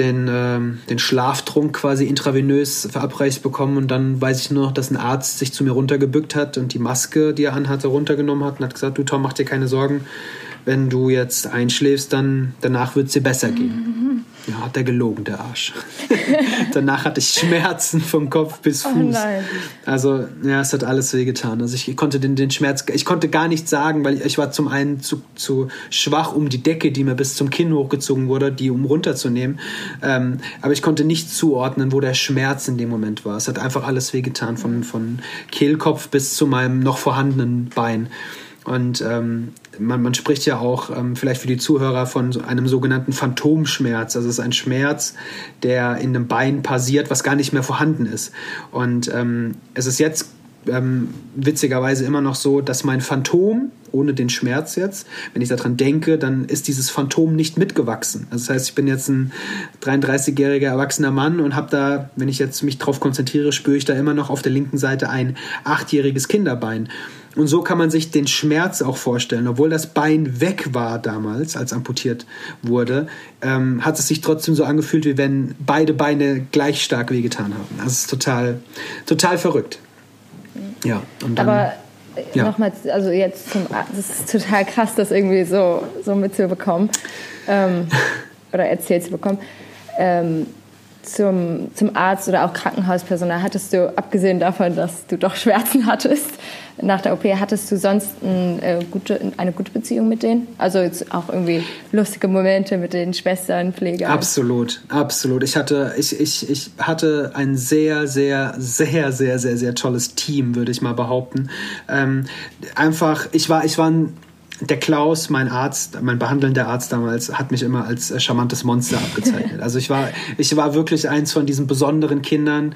den, ähm, den Schlaftrunk quasi intravenös verabreicht bekommen und dann weiß ich nur noch, dass ein Arzt sich zu mir runtergebückt hat und die Maske, die er anhatte, runtergenommen hat und hat gesagt, du Tom, mach dir keine Sorgen, wenn du jetzt einschläfst, dann danach wird es dir besser gehen. Ja, hat er gelogen, der Arsch. danach hatte ich Schmerzen vom Kopf bis oh Fuß. Oh nein. Also, ja, es hat alles wehgetan. Also ich konnte den, den Schmerz, ich konnte gar nichts sagen, weil ich war zum einen zu, zu schwach, um die Decke, die mir bis zum Kinn hochgezogen wurde, die um runterzunehmen. Ähm, aber ich konnte nicht zuordnen, wo der Schmerz in dem Moment war. Es hat einfach alles wehgetan, von, von Kehlkopf bis zu meinem noch vorhandenen Bein. Und ähm, man, man spricht ja auch ähm, vielleicht für die Zuhörer von so einem sogenannten Phantomschmerz. Also es ist ein Schmerz, der in einem Bein passiert, was gar nicht mehr vorhanden ist. Und ähm, es ist jetzt ähm, witzigerweise immer noch so, dass mein Phantom, ohne den Schmerz jetzt, wenn ich daran denke, dann ist dieses Phantom nicht mitgewachsen. Also das heißt, ich bin jetzt ein 33-jähriger erwachsener Mann und habe da, wenn ich jetzt mich drauf konzentriere, spüre ich da immer noch auf der linken Seite ein achtjähriges Kinderbein. Und so kann man sich den Schmerz auch vorstellen. Obwohl das Bein weg war damals, als amputiert wurde, ähm, hat es sich trotzdem so angefühlt, wie wenn beide Beine gleich stark wehgetan haben. Das ist total, total verrückt. Ja, und dann, Aber äh, ja. nochmal, also jetzt zum, das ist total krass, das irgendwie so, so mitzubekommen ähm, oder erzählt zu bekommen. Ähm, zum, zum Arzt oder auch Krankenhauspersonal? Hattest du, abgesehen davon, dass du doch Schmerzen hattest nach der OP, hattest du sonst ein, äh, gute, eine gute Beziehung mit denen? Also jetzt auch irgendwie lustige Momente mit den Schwestern, Pflegern? Absolut, absolut. Ich hatte, ich, ich, ich hatte ein sehr, sehr, sehr, sehr, sehr, sehr tolles Team, würde ich mal behaupten. Ähm, einfach, ich war, ich war ein der Klaus, mein Arzt, mein behandelnder Arzt damals, hat mich immer als äh, charmantes Monster abgezeichnet. Also ich war, ich war wirklich eins von diesen besonderen Kindern,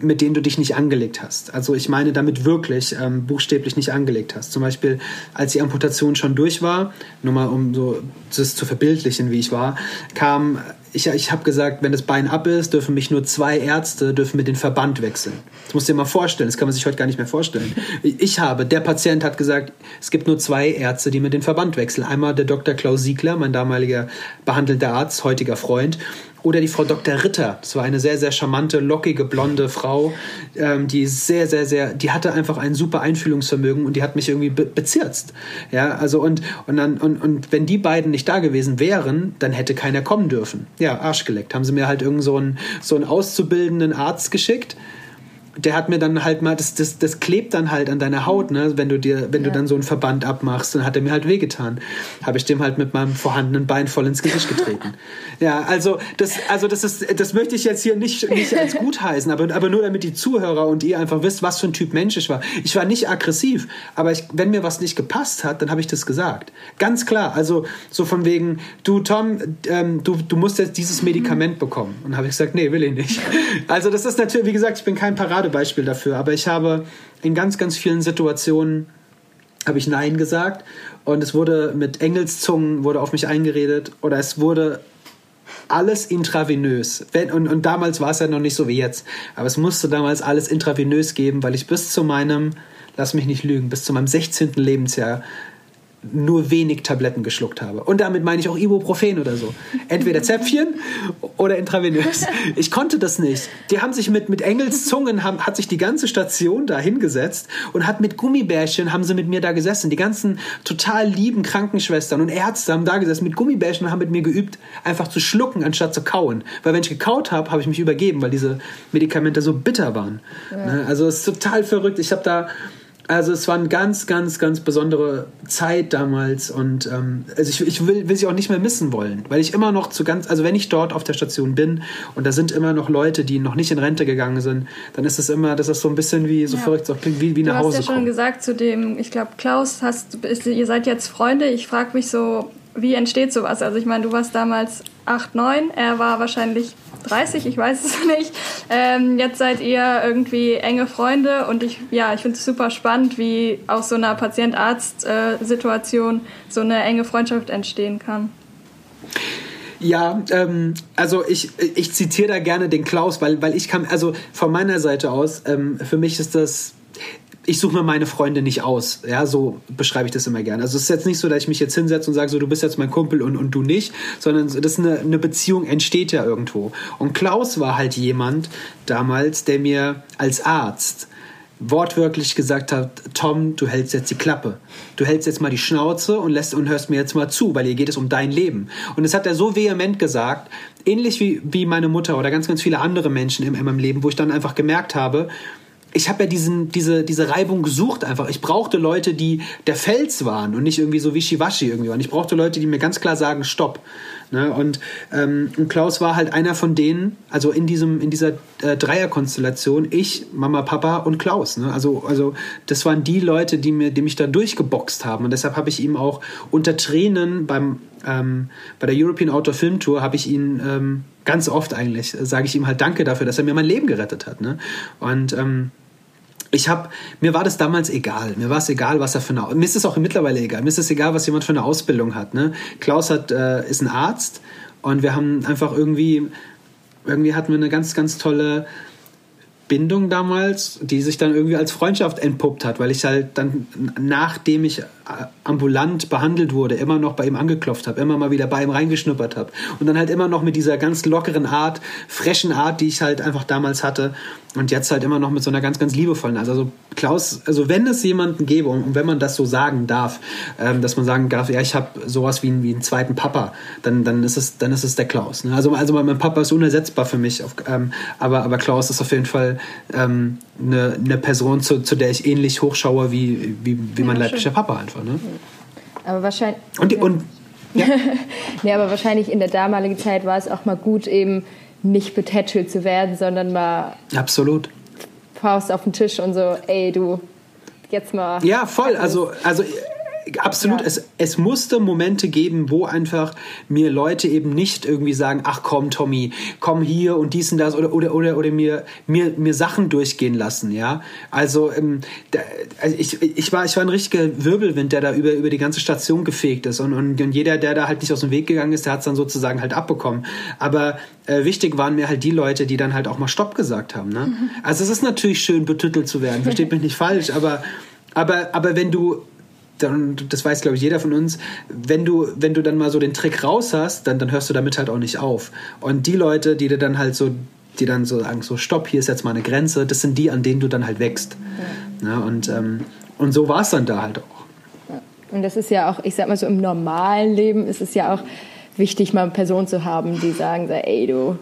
mit denen du dich nicht angelegt hast. Also ich meine damit wirklich ähm, buchstäblich nicht angelegt hast. Zum Beispiel, als die Amputation schon durch war, nur mal um so das zu verbildlichen, wie ich war, kam ich, ich habe gesagt, wenn das Bein ab ist, dürfen mich nur zwei Ärzte dürfen mit den Verband wechseln. Das musst du dir mal vorstellen. Das kann man sich heute gar nicht mehr vorstellen. Ich habe, der Patient hat gesagt, es gibt nur zwei Ärzte, die mit den Verband wechseln. Einmal der Dr. Klaus Siegler, mein damaliger behandelnder Arzt, heutiger Freund, oder die Frau Dr. Ritter. Das war eine sehr, sehr charmante, lockige, blonde Frau, ähm, die sehr, sehr, sehr, die hatte einfach ein super Einfühlungsvermögen und die hat mich irgendwie be bezirzt. Ja, also und, und dann, und, und wenn die beiden nicht da gewesen wären, dann hätte keiner kommen dürfen. Ja, Arsch geleckt. Haben sie mir halt irgend so einen, so einen auszubildenden Arzt geschickt der hat mir dann halt mal, das, das, das klebt dann halt an deiner Haut, ne? Wenn du dir, wenn ja. du dann so einen Verband abmachst, dann hat er mir halt wehgetan. Habe ich dem halt mit meinem vorhandenen Bein voll ins Gesicht getreten. ja, also das, also das ist, das möchte ich jetzt hier nicht, nicht als gut heißen, aber, aber nur damit die Zuhörer und ihr einfach wisst, was für ein Typ Mensch ich war. Ich war nicht aggressiv, aber ich, wenn mir was nicht gepasst hat, dann habe ich das gesagt. Ganz klar. Also so von wegen, du Tom, ähm, du, du musst jetzt dieses Medikament bekommen. Und habe ich gesagt, nee, will ich nicht. Also das ist natürlich, wie gesagt, ich bin kein Parade Paradebeispiel dafür, aber ich habe in ganz, ganz vielen Situationen habe ich Nein gesagt und es wurde mit Engelszungen wurde auf mich eingeredet oder es wurde alles intravenös. Wenn, und, und damals war es ja noch nicht so wie jetzt, aber es musste damals alles intravenös geben, weil ich bis zu meinem, lass mich nicht lügen, bis zu meinem 16. Lebensjahr nur wenig Tabletten geschluckt habe. Und damit meine ich auch Ibuprofen oder so. Entweder Zäpfchen oder intravenös. Ich konnte das nicht. Die haben sich mit, mit Engelszungen, haben, hat sich die ganze Station da hingesetzt und hat mit Gummibärchen, haben sie mit mir da gesessen. Die ganzen total lieben Krankenschwestern und Ärzte haben da gesessen mit Gummibärchen und haben mit mir geübt, einfach zu schlucken, anstatt zu kauen. Weil wenn ich gekaut habe, habe ich mich übergeben, weil diese Medikamente so bitter waren. Ja. Ne? Also es ist total verrückt. Ich habe da also es war eine ganz, ganz, ganz besondere Zeit damals und ähm, also ich, ich will, will sie auch nicht mehr missen wollen, weil ich immer noch zu ganz, also wenn ich dort auf der Station bin und da sind immer noch Leute, die noch nicht in Rente gegangen sind, dann ist es immer, das ist so ein bisschen wie so ja. verrückt, so wie, wie nach Hause Du hast ja schon gesagt zu dem, ich glaube Klaus, hast, ihr seid jetzt Freunde. Ich frage mich so, wie entsteht sowas? Also ich meine, du warst damals 8, 9, er war wahrscheinlich 30, ich weiß es nicht. Ähm, jetzt seid ihr irgendwie enge Freunde und ich, ja, ich finde es super spannend, wie aus so einer Patient-Arzt-Situation so eine enge Freundschaft entstehen kann. Ja, ähm, also ich, ich zitiere da gerne den Klaus, weil, weil ich kann, also von meiner Seite aus, ähm, für mich ist das ich suche mir meine Freunde nicht aus. Ja, so beschreibe ich das immer gerne. Also es ist jetzt nicht so, dass ich mich jetzt hinsetze und sage, so du bist jetzt mein Kumpel und, und du nicht, sondern das ist eine, eine Beziehung entsteht ja irgendwo. Und Klaus war halt jemand damals, der mir als Arzt wortwörtlich gesagt hat, Tom, du hältst jetzt die Klappe. Du hältst jetzt mal die Schnauze und lässt und hörst mir jetzt mal zu, weil hier geht es um dein Leben. Und das hat er so vehement gesagt, ähnlich wie, wie meine Mutter oder ganz, ganz viele andere Menschen in, in meinem Leben, wo ich dann einfach gemerkt habe, ich habe ja diesen, diese, diese Reibung gesucht einfach. Ich brauchte Leute, die der Fels waren und nicht irgendwie so wischiwaschi irgendwie waren. Ich brauchte Leute, die mir ganz klar sagen, stopp. Ne? Und, ähm, und Klaus war halt einer von denen, also in, diesem, in dieser äh, Dreierkonstellation, ich, Mama, Papa und Klaus. Ne? Also, also das waren die Leute, die, mir, die mich da durchgeboxt haben. Und deshalb habe ich ihm auch unter Tränen beim, ähm, bei der European Outdoor Film Tour, habe ich ihn... Ähm, ganz oft eigentlich, sage ich ihm halt Danke dafür, dass er mir mein Leben gerettet hat. Ne? Und ähm, ich habe, mir war das damals egal. Mir war es egal, was er für eine, mir ist es auch mittlerweile egal. Mir ist es egal, was jemand für eine Ausbildung hat. Ne? Klaus hat, äh, ist ein Arzt und wir haben einfach irgendwie, irgendwie hatten wir eine ganz, ganz tolle Bindung damals, die sich dann irgendwie als Freundschaft entpuppt hat, weil ich halt dann, nachdem ich ambulant behandelt wurde, immer noch bei ihm angeklopft habe, immer mal wieder bei ihm reingeschnuppert habe und dann halt immer noch mit dieser ganz lockeren Art, frechen Art, die ich halt einfach damals hatte und jetzt halt immer noch mit so einer ganz, ganz liebevollen. Also, also Klaus, also wenn es jemanden gäbe und wenn man das so sagen darf, ähm, dass man sagen darf, ja, ich habe sowas wie, wie einen zweiten Papa, dann, dann ist es, dann ist es der Klaus. Ne? Also, also mein Papa ist unersetzbar für mich, auf, ähm, aber, aber Klaus ist auf jeden Fall ähm, eine, eine Person, zu, zu der ich ähnlich hochschaue wie, wie, wie mein ja, leiblicher Papa einfach. Ne? Aber wahrscheinlich. Und, die, und ja. nee, aber wahrscheinlich in der damaligen Zeit war es auch mal gut, eben nicht betätschelt zu werden, sondern mal. Absolut. Faust auf den Tisch und so, ey, du, jetzt mal. Ja, voll. Also, also absolut, ja. es, es musste Momente geben, wo einfach mir Leute eben nicht irgendwie sagen, ach komm, Tommy, komm hier und dies und das oder oder oder, oder mir, mir, mir Sachen durchgehen lassen, ja. Also, ähm, da, also ich, ich, war, ich war ein richtiger Wirbelwind, der da über, über die ganze Station gefegt ist und, und, und jeder, der da halt nicht aus dem Weg gegangen ist, der hat es dann sozusagen halt abbekommen. Aber äh, wichtig waren mir halt die Leute, die dann halt auch mal Stopp gesagt haben. Ne? Mhm. Also es ist natürlich schön, betüttelt zu werden, versteht mich nicht falsch, aber aber, aber wenn du dann, das weiß glaube ich jeder von uns, wenn du, wenn du dann mal so den Trick raus hast, dann, dann hörst du damit halt auch nicht auf. Und die Leute, die dir dann halt so, die dann so sagen, so stopp, hier ist jetzt mal eine Grenze, das sind die, an denen du dann halt wächst. Ja. ja und, ähm, und so war es dann da halt auch. Ja. Und das ist ja auch, ich sag mal so, im normalen Leben ist es ja auch wichtig, mal eine Person zu haben, die sagen, ey du,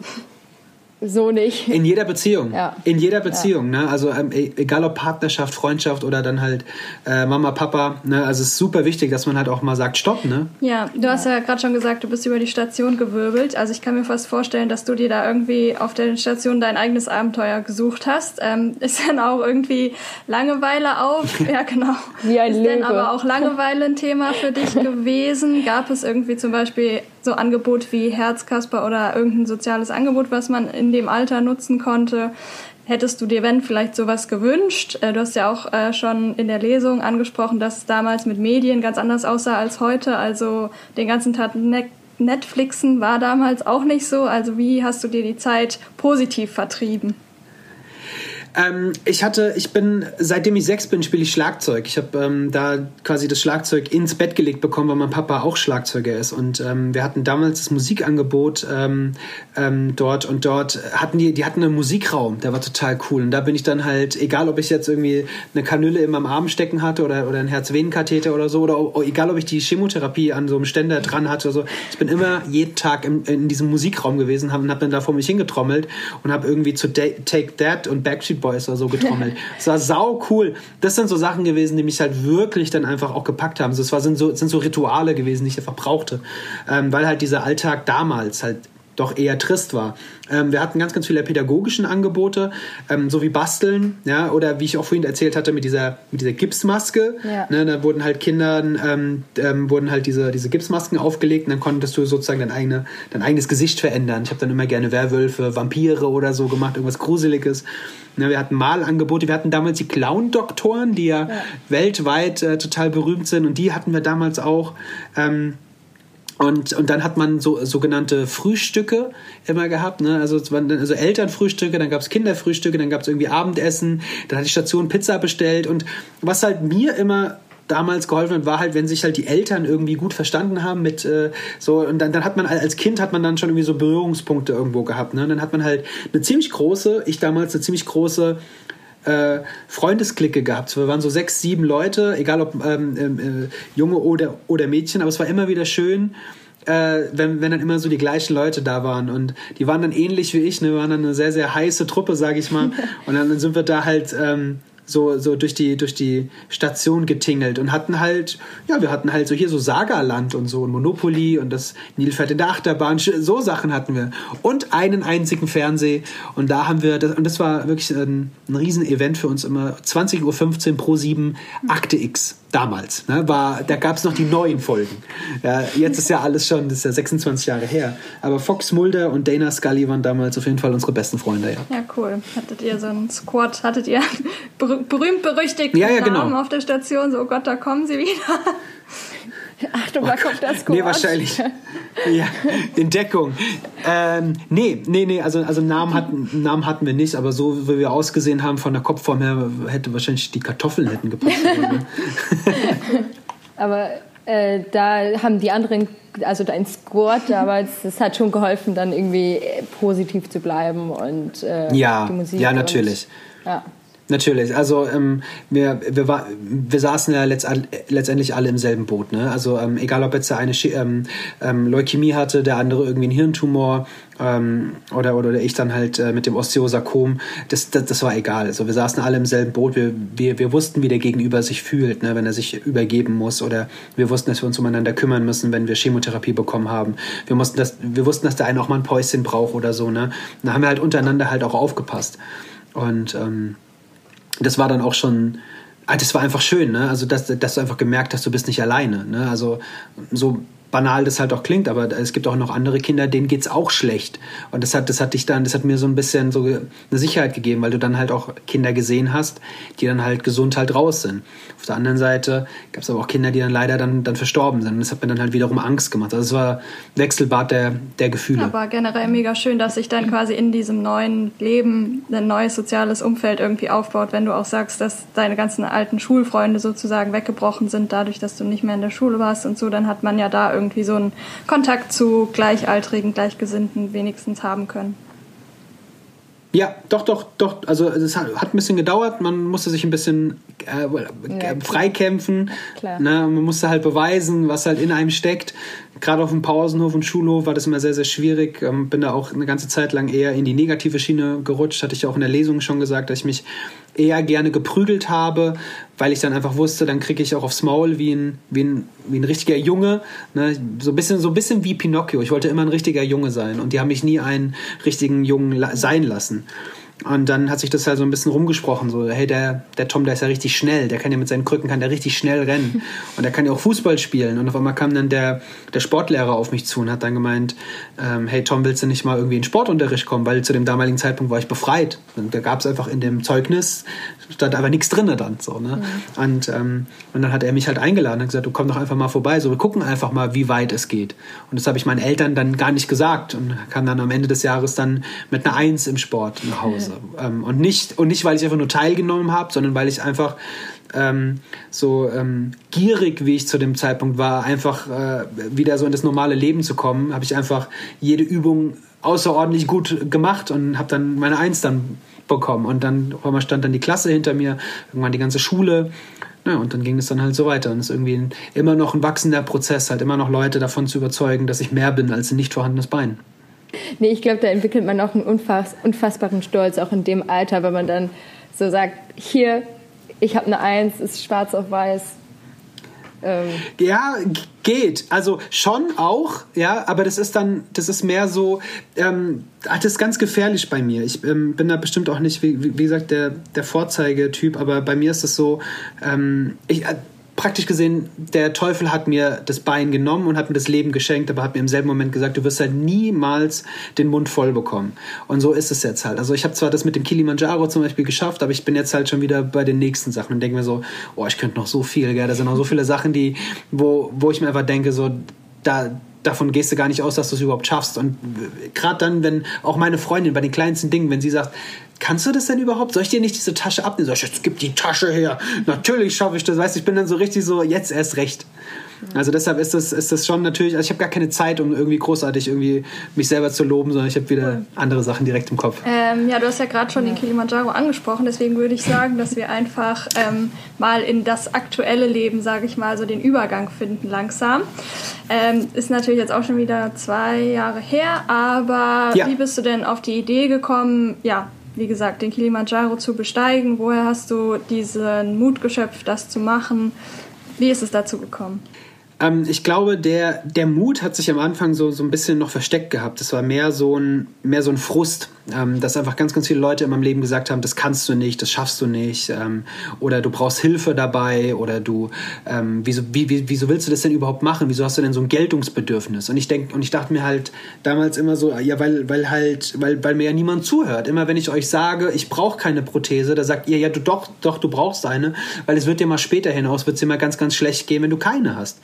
so nicht. In jeder Beziehung. Ja. In jeder Beziehung. Ja. Ne? Also ähm, e-, egal ob Partnerschaft, Freundschaft oder dann halt äh, Mama, Papa. Ne? Also es ist super wichtig, dass man halt auch mal sagt, stopp. Ne? Ja, du hast ja, ja gerade schon gesagt, du bist über die Station gewirbelt. Also ich kann mir fast vorstellen, dass du dir da irgendwie auf der Station dein eigenes Abenteuer gesucht hast. Ähm, ist dann auch irgendwie Langeweile auf? ja, genau. Wie ein ist Löwe. denn aber auch Langeweile ein Thema für dich gewesen? Gab es irgendwie zum Beispiel so Angebot wie Herzkasper oder irgendein soziales Angebot, was man in dem Alter nutzen konnte. Hättest du dir, wenn, vielleicht sowas gewünscht? Äh, du hast ja auch äh, schon in der Lesung angesprochen, dass es damals mit Medien ganz anders aussah als heute. Also den ganzen Tag Netflixen war damals auch nicht so. Also wie hast du dir die Zeit positiv vertrieben? Ähm, ich hatte, ich bin, seitdem ich sechs bin, spiele ich Schlagzeug. Ich habe ähm, da quasi das Schlagzeug ins Bett gelegt bekommen, weil mein Papa auch Schlagzeuger ist. Und ähm, wir hatten damals das Musikangebot ähm, ähm, dort und dort hatten die, die hatten einen Musikraum, der war total cool. Und da bin ich dann halt, egal ob ich jetzt irgendwie eine Kanüle in meinem Arm stecken hatte oder, oder ein Herzvenenkatheter oder so, oder egal ob ich die Chemotherapie an so einem Ständer dran hatte oder so, ich bin immer jeden Tag im, in diesem Musikraum gewesen und habe dann da vor mich hingetrommelt und habe irgendwie zu Take That und Backstreet Boys oder so getrommelt. Es war sau cool. Das sind so Sachen gewesen, die mich halt wirklich dann einfach auch gepackt haben. Es sind so, sind so Rituale gewesen, die ich einfach brauchte. Ähm, weil halt dieser Alltag damals halt doch eher trist war. Ähm, wir hatten ganz, ganz viele pädagogischen Angebote, ähm, so wie Basteln, ja, oder wie ich auch vorhin erzählt hatte mit dieser, mit dieser Gipsmaske. Ja. Ne, da wurden halt Kindern, ähm, ähm, wurden halt diese, diese Gipsmasken aufgelegt und dann konntest du sozusagen dein, eigene, dein eigenes Gesicht verändern. Ich habe dann immer gerne Werwölfe, Vampire oder so gemacht, irgendwas Gruseliges. Ja, wir hatten Malangebote, wir hatten damals die Clown-Doktoren, die ja, ja. weltweit äh, total berühmt sind und die hatten wir damals auch. Und, und dann hat man so sogenannte Frühstücke immer gehabt, ne? also, also Elternfrühstücke, dann gab es Kinderfrühstücke, dann gab es irgendwie Abendessen, dann hat die Station Pizza bestellt und was halt mir immer damals geholfen hat, war halt, wenn sich halt die Eltern irgendwie gut verstanden haben mit äh, so und dann, dann hat man als Kind hat man dann schon irgendwie so Berührungspunkte irgendwo gehabt. Ne? Und dann hat man halt eine ziemlich große, ich damals eine ziemlich große äh, Freundesklicke gehabt. Wir waren so sechs, sieben Leute, egal ob ähm, ähm, äh, Junge oder, oder Mädchen, aber es war immer wieder schön. Äh, wenn, wenn dann immer so die gleichen Leute da waren und die waren dann ähnlich wie ich, ne, waren dann eine sehr, sehr heiße Truppe, sag ich mal. Und dann sind wir da halt ähm, so, so durch, die, durch die Station getingelt und hatten halt, ja, wir hatten halt so hier so Sagaland und so und Monopoly und das Nilpferd in der Achterbahn, so Sachen hatten wir. Und einen einzigen Fernseh und da haben wir, das, und das war wirklich ein, ein Riesen-Event für uns immer, 20.15 Uhr pro 7, Akte X damals. Ne, war, da gab es noch die neuen Folgen. Ja, jetzt ist ja alles schon, das ist ja 26 Jahre her. Aber Fox Mulder und Dana Scully waren damals auf jeden Fall unsere besten Freunde. Ja, ja cool. Hattet ihr so einen Squad, hattet ihr berühmt berüchtigt ja, ja, genau. auf der Station, so oh Gott, da kommen sie wieder. Achtung, da kommt das Squad. Nee, wahrscheinlich. ja, in Deckung. Ähm, nee, nee, nee, also, also Namen, hatten, Namen hatten wir nicht, aber so wie wir ausgesehen haben von der Kopfform her, hätte wahrscheinlich die Kartoffeln hätten gepasst. aber äh, da haben die anderen, also dein Squad damals, das hat schon geholfen, dann irgendwie positiv zu bleiben und äh, ja, die Musik. Ja, natürlich. Und, ja. Natürlich, also ähm, wir, wir, war, wir saßen ja letzt, letztendlich alle im selben Boot. Ne? Also ähm, egal, ob jetzt der eine ähm, ähm, Leukämie hatte, der andere irgendwie einen Hirntumor ähm, oder, oder ich dann halt äh, mit dem Osteosarkom, das, das, das war egal. Also wir saßen alle im selben Boot, wir, wir, wir wussten, wie der Gegenüber sich fühlt, ne? wenn er sich übergeben muss oder wir wussten, dass wir uns umeinander kümmern müssen, wenn wir Chemotherapie bekommen haben. Wir, mussten das, wir wussten, dass der eine auch mal ein Päuschen braucht oder so. Ne? Da haben wir halt untereinander halt auch aufgepasst. Und ähm, das war dann auch schon, ah, das war einfach schön, ne? Also, dass, dass du einfach gemerkt hast, du bist nicht alleine, ne? Also, so banal das halt auch klingt, aber es gibt auch noch andere Kinder, denen geht's auch schlecht. Und das hat, das hat dich dann, das hat mir so ein bisschen so eine Sicherheit gegeben, weil du dann halt auch Kinder gesehen hast, die dann halt gesund halt raus sind. Auf der anderen Seite gab es aber auch Kinder, die dann leider dann, dann verstorben sind. Und das hat mir dann halt wiederum Angst gemacht. Also es war Wechselbad der, der Gefühle. Aber generell mega schön, dass sich dann quasi in diesem neuen Leben ein neues soziales Umfeld irgendwie aufbaut, wenn du auch sagst, dass deine ganzen alten Schulfreunde sozusagen weggebrochen sind, dadurch, dass du nicht mehr in der Schule warst und so, dann hat man ja da irgendwie irgendwie so einen Kontakt zu Gleichaltrigen, Gleichgesinnten wenigstens haben können. Ja, doch, doch, doch. Also es hat, hat ein bisschen gedauert. Man musste sich ein bisschen äh, ja, freikämpfen. Ne? Man musste halt beweisen, was halt in einem steckt gerade auf dem Pausenhof und Schulhof war das immer sehr, sehr schwierig. Ähm, bin da auch eine ganze Zeit lang eher in die negative Schiene gerutscht. Hatte ich auch in der Lesung schon gesagt, dass ich mich eher gerne geprügelt habe, weil ich dann einfach wusste, dann kriege ich auch aufs Maul wie ein, wie ein, wie ein richtiger Junge. Ne? So, ein bisschen, so ein bisschen wie Pinocchio. Ich wollte immer ein richtiger Junge sein und die haben mich nie einen richtigen Jungen sein lassen. Und dann hat sich das halt so ein bisschen rumgesprochen, so, hey, der, der Tom, der ist ja richtig schnell, der kann ja mit seinen Krücken, kann der richtig schnell rennen. Und der kann ja auch Fußball spielen. Und auf einmal kam dann der, der Sportlehrer auf mich zu und hat dann gemeint, ähm, hey Tom, willst du nicht mal irgendwie in Sportunterricht kommen? Weil zu dem damaligen Zeitpunkt war ich befreit. Und da gab es einfach in dem Zeugnis, stand aber nichts drin dann. So, ne? Mhm. Und, ähm, und dann hat er mich halt eingeladen und gesagt, du komm doch einfach mal vorbei, so wir gucken einfach mal, wie weit es geht. Und das habe ich meinen Eltern dann gar nicht gesagt und kam dann am Ende des Jahres dann mit einer Eins im Sport nach Hause. Ähm, und, nicht, und nicht, weil ich einfach nur teilgenommen habe, sondern weil ich einfach ähm, so ähm, gierig, wie ich zu dem Zeitpunkt war, einfach äh, wieder so in das normale Leben zu kommen, habe ich einfach jede Übung außerordentlich gut gemacht und habe dann meine Eins dann bekommen. Und dann stand dann die Klasse hinter mir, irgendwann die ganze Schule. Ja, und dann ging es dann halt so weiter. Und es ist irgendwie ein, immer noch ein wachsender Prozess, halt immer noch Leute davon zu überzeugen, dass ich mehr bin als ein nicht vorhandenes Bein. Nee, ich glaube, da entwickelt man auch einen unfass, unfassbaren Stolz, auch in dem Alter, wenn man dann so sagt, hier, ich habe eine Eins, ist schwarz auf weiß. Ähm. Ja, geht. Also schon auch, ja, aber das ist dann, das ist mehr so, ähm, das ist ganz gefährlich bei mir. Ich ähm, bin da bestimmt auch nicht, wie, wie gesagt, der, der Vorzeigetyp, aber bei mir ist es so, ähm, ich, äh, praktisch gesehen, der Teufel hat mir das Bein genommen und hat mir das Leben geschenkt, aber hat mir im selben Moment gesagt, du wirst halt niemals den Mund voll bekommen. Und so ist es jetzt halt. Also ich habe zwar das mit dem Kilimanjaro zum Beispiel geschafft, aber ich bin jetzt halt schon wieder bei den nächsten Sachen und denke mir so, oh, ich könnte noch so viel, gell? Da sind noch so viele Sachen, die, wo, wo ich mir einfach denke, so, da, davon gehst du gar nicht aus, dass du es überhaupt schaffst. Und gerade dann, wenn auch meine Freundin bei den kleinsten Dingen, wenn sie sagt, kannst du das denn überhaupt? Soll ich dir nicht diese Tasche abnehmen? Sag ich, jetzt gib die Tasche her. Natürlich schaffe ich das. Weißt du, ich bin dann so richtig so, jetzt erst recht. Also deshalb ist das, ist das schon natürlich, also ich habe gar keine Zeit, um irgendwie großartig irgendwie mich selber zu loben, sondern ich habe wieder andere Sachen direkt im Kopf. Ähm, ja, du hast ja gerade schon den Kilimanjaro angesprochen, deswegen würde ich sagen, dass wir einfach ähm, mal in das aktuelle Leben, sage ich mal, so den Übergang finden langsam. Ähm, ist natürlich jetzt auch schon wieder zwei Jahre her, aber ja. wie bist du denn auf die Idee gekommen, ja, wie gesagt, den Kilimanjaro zu besteigen? Woher hast du diesen Mut geschöpft, das zu machen? Wie ist es dazu gekommen? Ähm, ich glaube, der, der Mut hat sich am Anfang so, so ein bisschen noch versteckt gehabt. Es war mehr so ein, mehr so ein Frust, ähm, dass einfach ganz, ganz viele Leute in meinem Leben gesagt haben, das kannst du nicht, das schaffst du nicht, ähm, oder du brauchst Hilfe dabei, oder du, ähm, wieso, wie, wie, wieso willst du das denn überhaupt machen? Wieso hast du denn so ein Geltungsbedürfnis? Und ich denke, und ich dachte mir halt damals immer so, ja, weil, weil halt, weil, weil mir ja niemand zuhört. Immer wenn ich euch sage, ich brauche keine Prothese, da sagt ihr, ja, du doch, doch, du brauchst eine, weil es wird dir mal später hinaus, wird es dir mal ganz, ganz schlecht gehen, wenn du keine hast.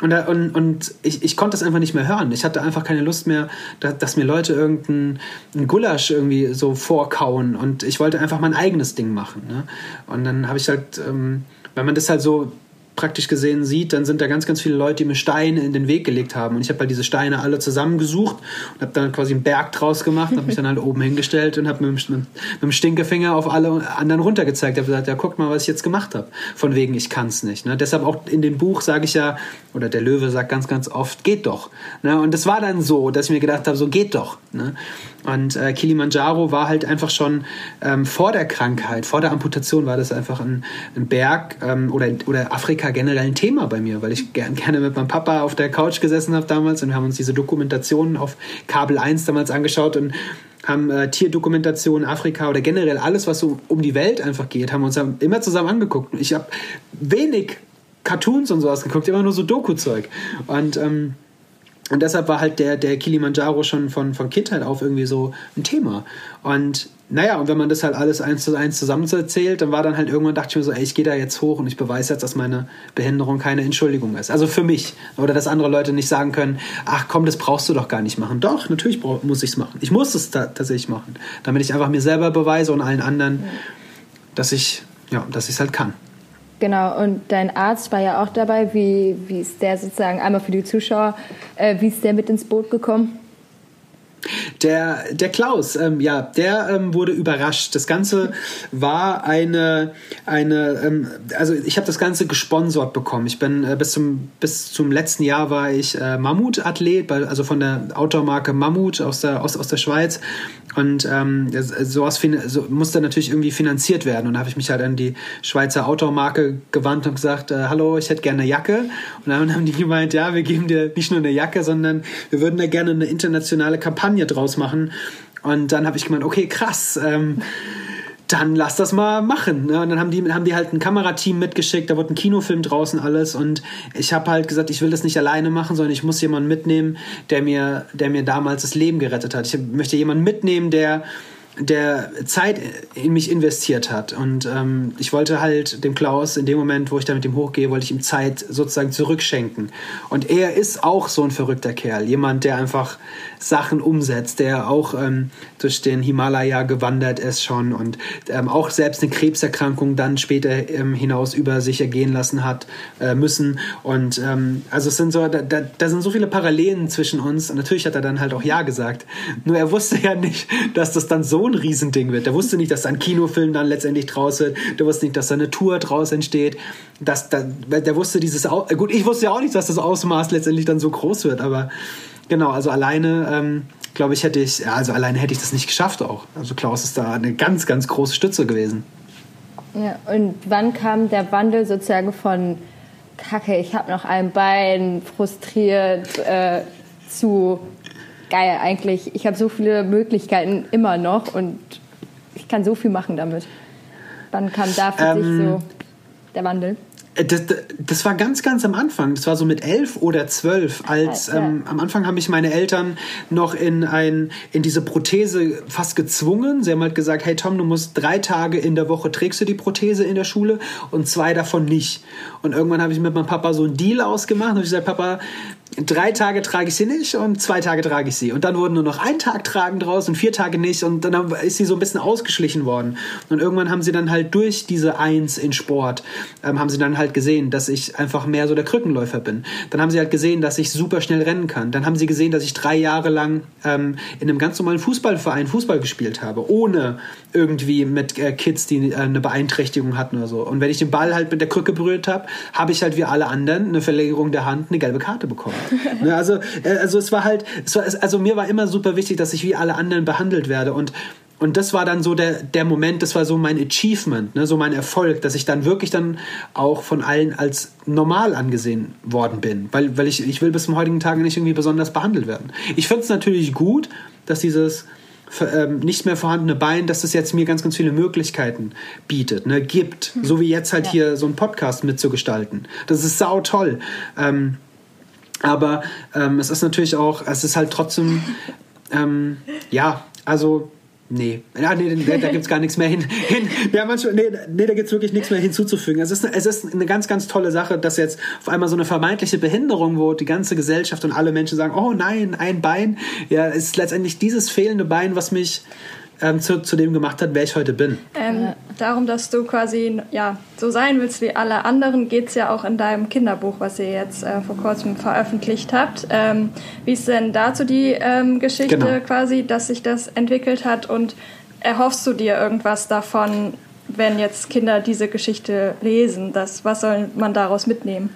Und, und, und ich, ich konnte es einfach nicht mehr hören. Ich hatte einfach keine Lust mehr, dass, dass mir Leute irgendein Gulasch irgendwie so vorkauen. Und ich wollte einfach mein eigenes Ding machen. Ne? Und dann habe ich halt, ähm, wenn man das halt so praktisch gesehen sieht, dann sind da ganz, ganz viele Leute, die mir Steine in den Weg gelegt haben. Und ich habe halt diese Steine alle zusammengesucht und habe dann quasi einen Berg draus gemacht, habe mich dann halt oben hingestellt und habe mit, mit, mit, dem Stinkefinger auf alle anderen runtergezeigt. Ich habe gesagt, ja, guckt mal, was ich jetzt gemacht habe. Von wegen, ich kann's nicht. Ne? Deshalb auch in dem Buch sage ich ja, oder der Löwe sagt ganz, ganz oft, geht doch. Ne? Und das war dann so, dass ich mir gedacht habe, so geht doch. Ne? Und äh, Kilimanjaro war halt einfach schon ähm, vor der Krankheit, vor der Amputation war das einfach ein, ein Berg ähm, oder, oder Afrika generell ein Thema bei mir, weil ich gern, gerne mit meinem Papa auf der Couch gesessen habe damals und wir haben uns diese Dokumentationen auf Kabel 1 damals angeschaut und haben äh, Tierdokumentationen Afrika oder generell alles, was so um die Welt einfach geht, haben wir uns immer zusammen angeguckt. Ich habe wenig Cartoons und sowas geguckt, immer nur so Doku-Zeug. Und ähm, und deshalb war halt der, der Kilimanjaro schon von, von Kindheit auf irgendwie so ein Thema. Und naja, und wenn man das halt alles eins zu eins zusammenzählt, dann war dann halt irgendwann, dachte ich mir so, ey, ich gehe da jetzt hoch und ich beweise jetzt, dass meine Behinderung keine Entschuldigung ist. Also für mich. Oder dass andere Leute nicht sagen können, ach komm, das brauchst du doch gar nicht machen. Doch, natürlich muss ich es machen. Ich muss es tatsächlich machen. Damit ich einfach mir selber beweise und allen anderen, dass ich, ja, dass ich es halt kann. Genau, und dein Arzt war ja auch dabei. Wie, wie ist der sozusagen, einmal für die Zuschauer, äh, wie ist der mit ins Boot gekommen? Der, der Klaus, ähm, ja, der ähm, wurde überrascht. Das Ganze war eine, eine ähm, also ich habe das Ganze gesponsert bekommen. Ich bin äh, bis, zum, bis zum letzten Jahr war ich äh, Mammut-Athlet, also von der Outdoor-Marke Mammut aus der, aus, aus der Schweiz. Und ähm, sowas so, musste natürlich irgendwie finanziert werden. Und da habe ich mich halt an die Schweizer Outdoor-Marke gewandt und gesagt, äh, hallo, ich hätte gerne eine Jacke. Und dann haben die gemeint, ja, wir geben dir nicht nur eine Jacke, sondern wir würden da gerne eine internationale Kampagne draus machen. Und dann habe ich gemeint, okay, krass. Ähm, dann lass das mal machen. Ne? Und dann haben die, haben die halt ein Kamerateam mitgeschickt, da wurde ein Kinofilm draußen alles und ich habe halt gesagt, ich will das nicht alleine machen, sondern ich muss jemanden mitnehmen, der mir, der mir damals das Leben gerettet hat. Ich möchte jemanden mitnehmen, der der Zeit in mich investiert hat. Und ähm, ich wollte halt dem Klaus in dem Moment, wo ich da mit ihm hochgehe, wollte ich ihm Zeit sozusagen zurückschenken. Und er ist auch so ein verrückter Kerl. Jemand, der einfach Sachen umsetzt, der auch ähm, durch den Himalaya gewandert ist schon und ähm, auch selbst eine Krebserkrankung dann später ähm, hinaus über sich ergehen lassen hat äh, müssen. Und ähm, also es sind so, da, da, da sind so viele Parallelen zwischen uns. Und natürlich hat er dann halt auch Ja gesagt. Nur er wusste ja nicht, dass das dann so ein Riesending wird. Der wusste nicht, dass da ein Kinofilm dann letztendlich draus wird. Der wusste nicht, dass da eine Tour draus entsteht. Dass da, der wusste dieses, gut, ich wusste ja auch nicht, dass das Ausmaß letztendlich dann so groß wird, aber genau, also alleine, ähm, glaube ich, hätte ich, also alleine hätte ich das nicht geschafft auch. Also Klaus ist da eine ganz, ganz große Stütze gewesen. Ja, und wann kam der Wandel sozusagen von Kacke, ich habe noch ein Bein, frustriert, äh, zu geil eigentlich. Ich habe so viele Möglichkeiten immer noch und ich kann so viel machen damit. Wann kam da für ähm, sich so der Wandel? Äh, das, das, war ganz, ganz am Anfang. Das war so mit elf oder zwölf. Als ähm, am Anfang haben mich meine Eltern noch in ein in diese Prothese fast gezwungen. Sie haben halt gesagt: Hey Tom, du musst drei Tage in der Woche trägst du die Prothese in der Schule und zwei davon nicht. Und irgendwann habe ich mit meinem Papa so einen Deal ausgemacht und ich gesagt: Papa, drei Tage trage ich sie nicht und zwei Tage trage ich sie. Und dann wurden nur noch ein Tag tragen draus und vier Tage nicht. Und dann ist sie so ein bisschen ausgeschlichen worden. Und irgendwann haben sie dann halt durch diese Eins in Sport, ähm, haben sie dann halt gesehen, dass ich einfach mehr so der Krückenläufer bin. Dann haben sie halt gesehen, dass ich super schnell rennen kann. Dann haben sie gesehen, dass ich drei Jahre lang ähm, in einem ganz normalen Fußballverein Fußball gespielt habe, ohne irgendwie mit äh, Kids, die äh, eine Beeinträchtigung hatten oder so. Und wenn ich den Ball halt mit der Krücke berührt habe, habe ich halt wie alle anderen eine Verlängerung der Hand, eine gelbe Karte bekommen. ne, also, äh, also es war halt, es war, also mir war immer super wichtig, dass ich wie alle anderen behandelt werde und und das war dann so der, der Moment, das war so mein Achievement, ne, so mein Erfolg, dass ich dann wirklich dann auch von allen als normal angesehen worden bin. Weil, weil ich, ich will bis zum heutigen Tage nicht irgendwie besonders behandelt werden. Ich finde es natürlich gut, dass dieses ähm, nicht mehr vorhandene Bein, dass das jetzt mir ganz, ganz viele Möglichkeiten bietet, ne, gibt. So wie jetzt halt ja. hier so ein Podcast mitzugestalten. Das ist sau toll. Ähm, aber ähm, es ist natürlich auch, es ist halt trotzdem, ähm, ja, also Nee, ja, nee, da, da gibt es gar nichts mehr hin. hin ja, manchmal, nee, nee, da gibt es wirklich nichts mehr hinzuzufügen. Es ist, es ist eine ganz, ganz tolle Sache, dass jetzt auf einmal so eine vermeintliche Behinderung, wo die ganze Gesellschaft und alle Menschen sagen, oh nein, ein Bein. Ja, ist letztendlich dieses fehlende Bein, was mich ähm, zu, zu dem gemacht hat, wer ich heute bin. Ähm, darum, dass du quasi ja, so sein willst wie alle anderen, geht es ja auch in deinem Kinderbuch, was ihr jetzt äh, vor kurzem veröffentlicht habt. Ähm, wie ist denn dazu die ähm, Geschichte genau. quasi, dass sich das entwickelt hat und erhoffst du dir irgendwas davon, wenn jetzt Kinder diese Geschichte lesen? Das, was soll man daraus mitnehmen?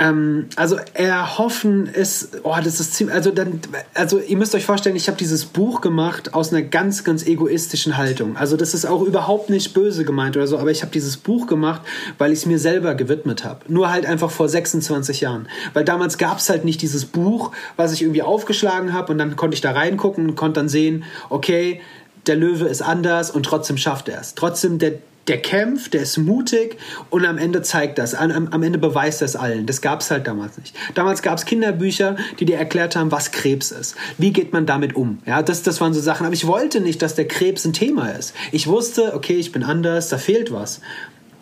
Ähm, also erhoffen ist, oh, das ist ziemlich, also dann, also ihr müsst euch vorstellen, ich habe dieses Buch gemacht aus einer ganz, ganz egoistischen Haltung. Also das ist auch überhaupt nicht böse gemeint oder so, aber ich habe dieses Buch gemacht, weil ich es mir selber gewidmet habe. Nur halt einfach vor 26 Jahren. Weil damals gab es halt nicht dieses Buch, was ich irgendwie aufgeschlagen habe und dann konnte ich da reingucken und konnte dann sehen, okay, der Löwe ist anders und trotzdem schafft er es. Trotzdem, der, der kämpft, der ist mutig und am Ende zeigt das, am, am Ende beweist das allen. Das gab es halt damals nicht. Damals gab es Kinderbücher, die dir erklärt haben, was Krebs ist. Wie geht man damit um? Ja, das, das waren so Sachen. Aber ich wollte nicht, dass der Krebs ein Thema ist. Ich wusste, okay, ich bin anders, da fehlt was.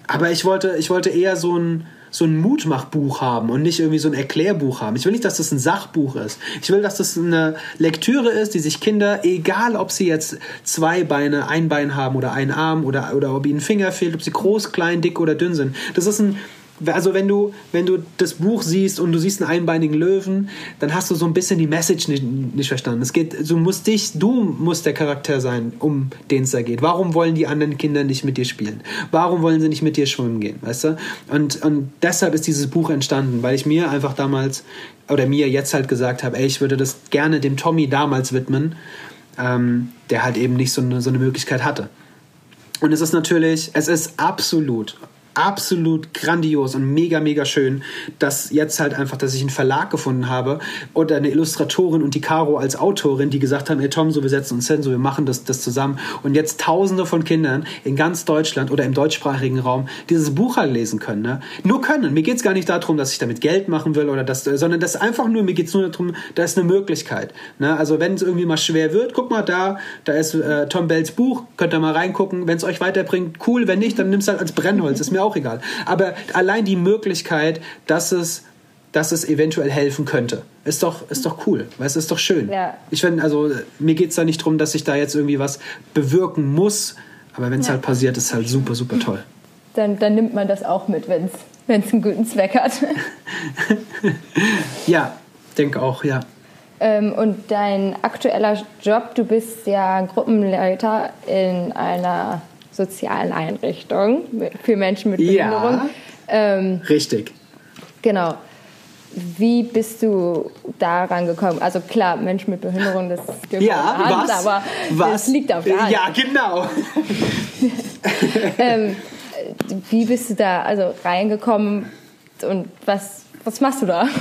Aber ich wollte, ich wollte eher so ein, so ein Mutmachbuch haben und nicht irgendwie so ein Erklärbuch haben. Ich will nicht, dass das ein Sachbuch ist. Ich will, dass das eine Lektüre ist, die sich Kinder, egal ob sie jetzt zwei Beine, ein Bein haben oder einen Arm oder, oder ob ihnen Finger fehlt, ob sie groß, klein, dick oder dünn sind. Das ist ein also wenn du, wenn du das Buch siehst und du siehst einen einbeinigen Löwen, dann hast du so ein bisschen die Message nicht, nicht verstanden. Es geht, du musst dich, du musst der Charakter sein, um den es da geht. Warum wollen die anderen Kinder nicht mit dir spielen? Warum wollen sie nicht mit dir schwimmen gehen? Weißt du? Und, und deshalb ist dieses Buch entstanden, weil ich mir einfach damals oder mir jetzt halt gesagt habe, ey, ich würde das gerne dem Tommy damals widmen, ähm, der halt eben nicht so eine, so eine Möglichkeit hatte. Und es ist natürlich, es ist absolut, absolut grandios und mega, mega schön, dass jetzt halt einfach, dass ich einen Verlag gefunden habe oder eine Illustratorin und die Caro als Autorin, die gesagt haben, ey Tom, so wir setzen uns hin, so wir machen das, das zusammen und jetzt tausende von Kindern in ganz Deutschland oder im deutschsprachigen Raum dieses Buch halt lesen können. Ne? Nur können. Mir geht es gar nicht darum, dass ich damit Geld machen will oder das, sondern das einfach nur, mir geht es nur darum, da ist eine Möglichkeit. Ne? Also wenn es irgendwie mal schwer wird, guck mal da, da ist äh, Tom Bells Buch, könnt ihr mal reingucken. Wenn es euch weiterbringt, cool, wenn nicht, dann nimm's halt als Brennholz, ist mir auch auch egal. Aber allein die Möglichkeit, dass es dass es eventuell helfen könnte. Ist doch, ist doch cool, weißt ist doch schön. Ja. Ich finde, also mir geht es da nicht darum, dass ich da jetzt irgendwie was bewirken muss, aber wenn es ja. halt passiert, ist es halt super, super toll. Dann, dann nimmt man das auch mit, wenn es einen guten Zweck hat. ja, denke auch, ja. Ähm, und dein aktueller Job, du bist ja Gruppenleiter in einer sozialen Einrichtung für Menschen mit Behinderung. Ja, ähm, richtig. Genau. Wie bist du daran gekommen? Also klar, Menschen mit Behinderung, das gehört ja, Hand, was, aber was? das liegt auf der Hand. Ja, genau. ähm, wie bist du da also reingekommen und was was machst du da?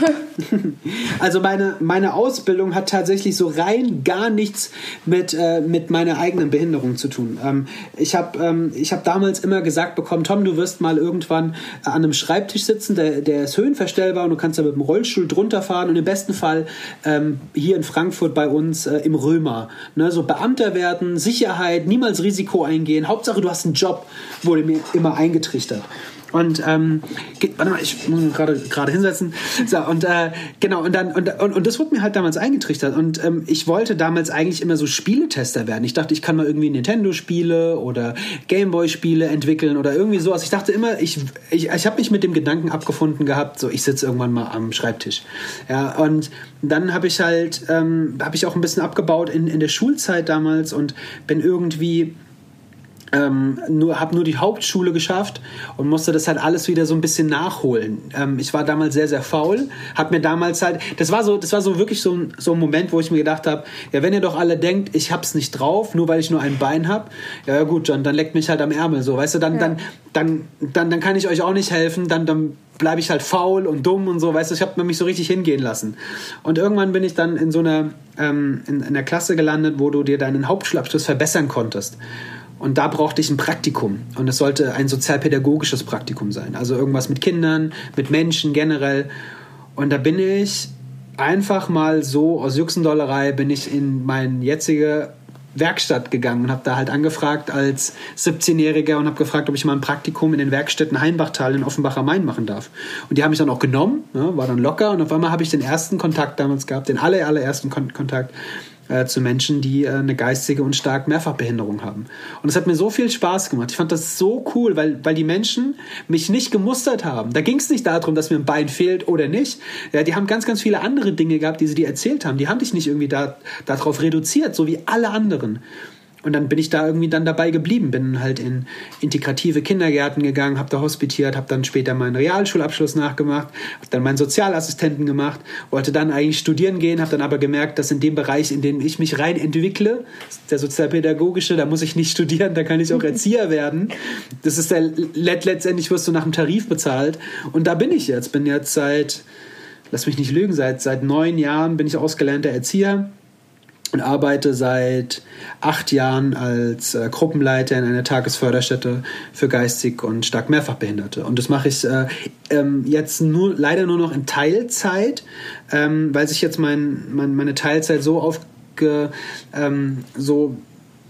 Also meine, meine Ausbildung hat tatsächlich so rein gar nichts mit, äh, mit meiner eigenen Behinderung zu tun. Ähm, ich habe ähm, hab damals immer gesagt bekommen, Tom, du wirst mal irgendwann an einem Schreibtisch sitzen, der, der ist höhenverstellbar und du kannst da mit dem Rollstuhl drunter fahren und im besten Fall ähm, hier in Frankfurt bei uns äh, im Römer. Ne, so Beamter werden, Sicherheit, niemals Risiko eingehen. Hauptsache du hast einen Job, wurde mir immer eingetrichtert. Und ähm, warte mal, ich muss mich gerade gerade hinsetzen. So, und äh, genau, und dann, und, und, und das wurde mir halt damals eingetrichtert. Und ähm, ich wollte damals eigentlich immer so Spieletester werden. Ich dachte, ich kann mal irgendwie Nintendo-Spiele oder Gameboy-Spiele entwickeln oder irgendwie sowas. Ich dachte immer, ich, ich, ich habe mich mit dem Gedanken abgefunden gehabt, so ich sitze irgendwann mal am Schreibtisch. Ja, und dann habe ich halt, ähm, habe ich auch ein bisschen abgebaut in, in der Schulzeit damals und bin irgendwie ähm, nur habe nur die Hauptschule geschafft und musste das halt alles wieder so ein bisschen nachholen. Ähm, ich war damals sehr sehr faul, habe mir damals halt das war so das war so wirklich so ein, so ein Moment, wo ich mir gedacht habe, ja wenn ihr doch alle denkt, ich hab's nicht drauf, nur weil ich nur ein Bein habe, ja gut, dann dann leckt mich halt am Ärmel so, weißt du, dann ja. dann dann dann dann kann ich euch auch nicht helfen, dann dann bleibe ich halt faul und dumm und so, weißt du, ich habe mich so richtig hingehen lassen. Und irgendwann bin ich dann in so einer ähm, in, in der Klasse gelandet, wo du dir deinen Hauptschulabschluss verbessern konntest. Und da brauchte ich ein Praktikum. Und es sollte ein sozialpädagogisches Praktikum sein. Also irgendwas mit Kindern, mit Menschen generell. Und da bin ich einfach mal so aus Juxendollerei bin ich in meine jetzige Werkstatt gegangen und habe da halt angefragt als 17-Jähriger und habe gefragt, ob ich mal ein Praktikum in den Werkstätten Heimbachtal in Offenbacher Main machen darf. Und die haben mich dann auch genommen, ne, war dann locker und auf einmal habe ich den ersten Kontakt damals gehabt, den aller, allerersten Kon Kontakt äh, zu Menschen, die äh, eine geistige und stark Mehrfachbehinderung haben. Und es hat mir so viel Spaß gemacht. Ich fand das so cool, weil, weil die Menschen mich nicht gemustert haben. Da ging es nicht darum, dass mir ein Bein fehlt oder nicht. Ja, die haben ganz, ganz viele andere Dinge gehabt, die sie dir erzählt haben. Die haben dich nicht irgendwie da, darauf reduziert, so wie alle anderen. Und dann bin ich da irgendwie dann dabei geblieben, bin halt in integrative Kindergärten gegangen, habe da hospitiert, habe dann später meinen Realschulabschluss nachgemacht, habe dann meinen Sozialassistenten gemacht, wollte dann eigentlich studieren gehen, habe dann aber gemerkt, dass in dem Bereich, in dem ich mich rein entwickle, der sozialpädagogische, da muss ich nicht studieren, da kann ich auch Erzieher werden. Das ist der letztendlich wirst du nach dem Tarif bezahlt und da bin ich jetzt, bin jetzt seit lass mich nicht lügen, seit seit neun Jahren bin ich ausgelernter Erzieher und arbeite seit acht Jahren als äh, Gruppenleiter in einer Tagesförderstätte für geistig und stark Mehrfachbehinderte. Und das mache ich äh, ähm, jetzt nur leider nur noch in Teilzeit, ähm, weil sich jetzt mein, mein, meine Teilzeit so aufge ähm, so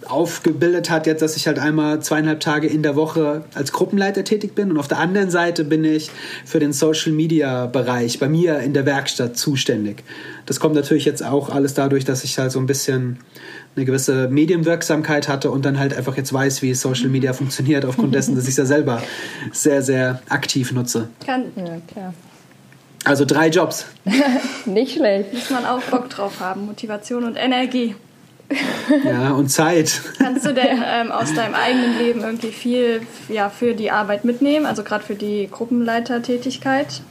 aufgebildet hat, jetzt, dass ich halt einmal zweieinhalb Tage in der Woche als Gruppenleiter tätig bin und auf der anderen Seite bin ich für den Social Media Bereich bei mir in der Werkstatt zuständig. Das kommt natürlich jetzt auch alles dadurch, dass ich halt so ein bisschen eine gewisse Medienwirksamkeit hatte und dann halt einfach jetzt weiß, wie Social Media funktioniert, aufgrund dessen, dass ich es ja selber sehr, sehr aktiv nutze. Kann, Ja, klar. Also drei Jobs. Nicht schlecht. muss man auch Bock drauf haben, Motivation und Energie. Ja, und Zeit. Kannst du denn ähm, aus deinem eigenen Leben irgendwie viel ja, für die Arbeit mitnehmen, also gerade für die Gruppenleitertätigkeit?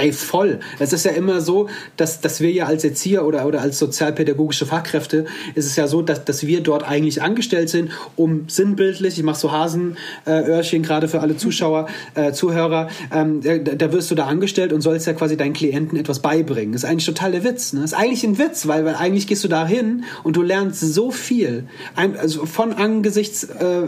Ey, voll. Es ist ja immer so, dass, dass wir ja als Erzieher oder, oder als sozialpädagogische Fachkräfte, ist es ja so, dass, dass wir dort eigentlich angestellt sind, um sinnbildlich, ich mache so Hasenöhrchen gerade für alle Zuschauer, äh, Zuhörer, ähm, da, da wirst du da angestellt und sollst ja quasi deinen Klienten etwas beibringen. Das ist eigentlich total der Witz. Ne? Das ist eigentlich ein Witz, weil, weil eigentlich gehst du da hin und du lernst so viel. Ein, also von angesichts, äh,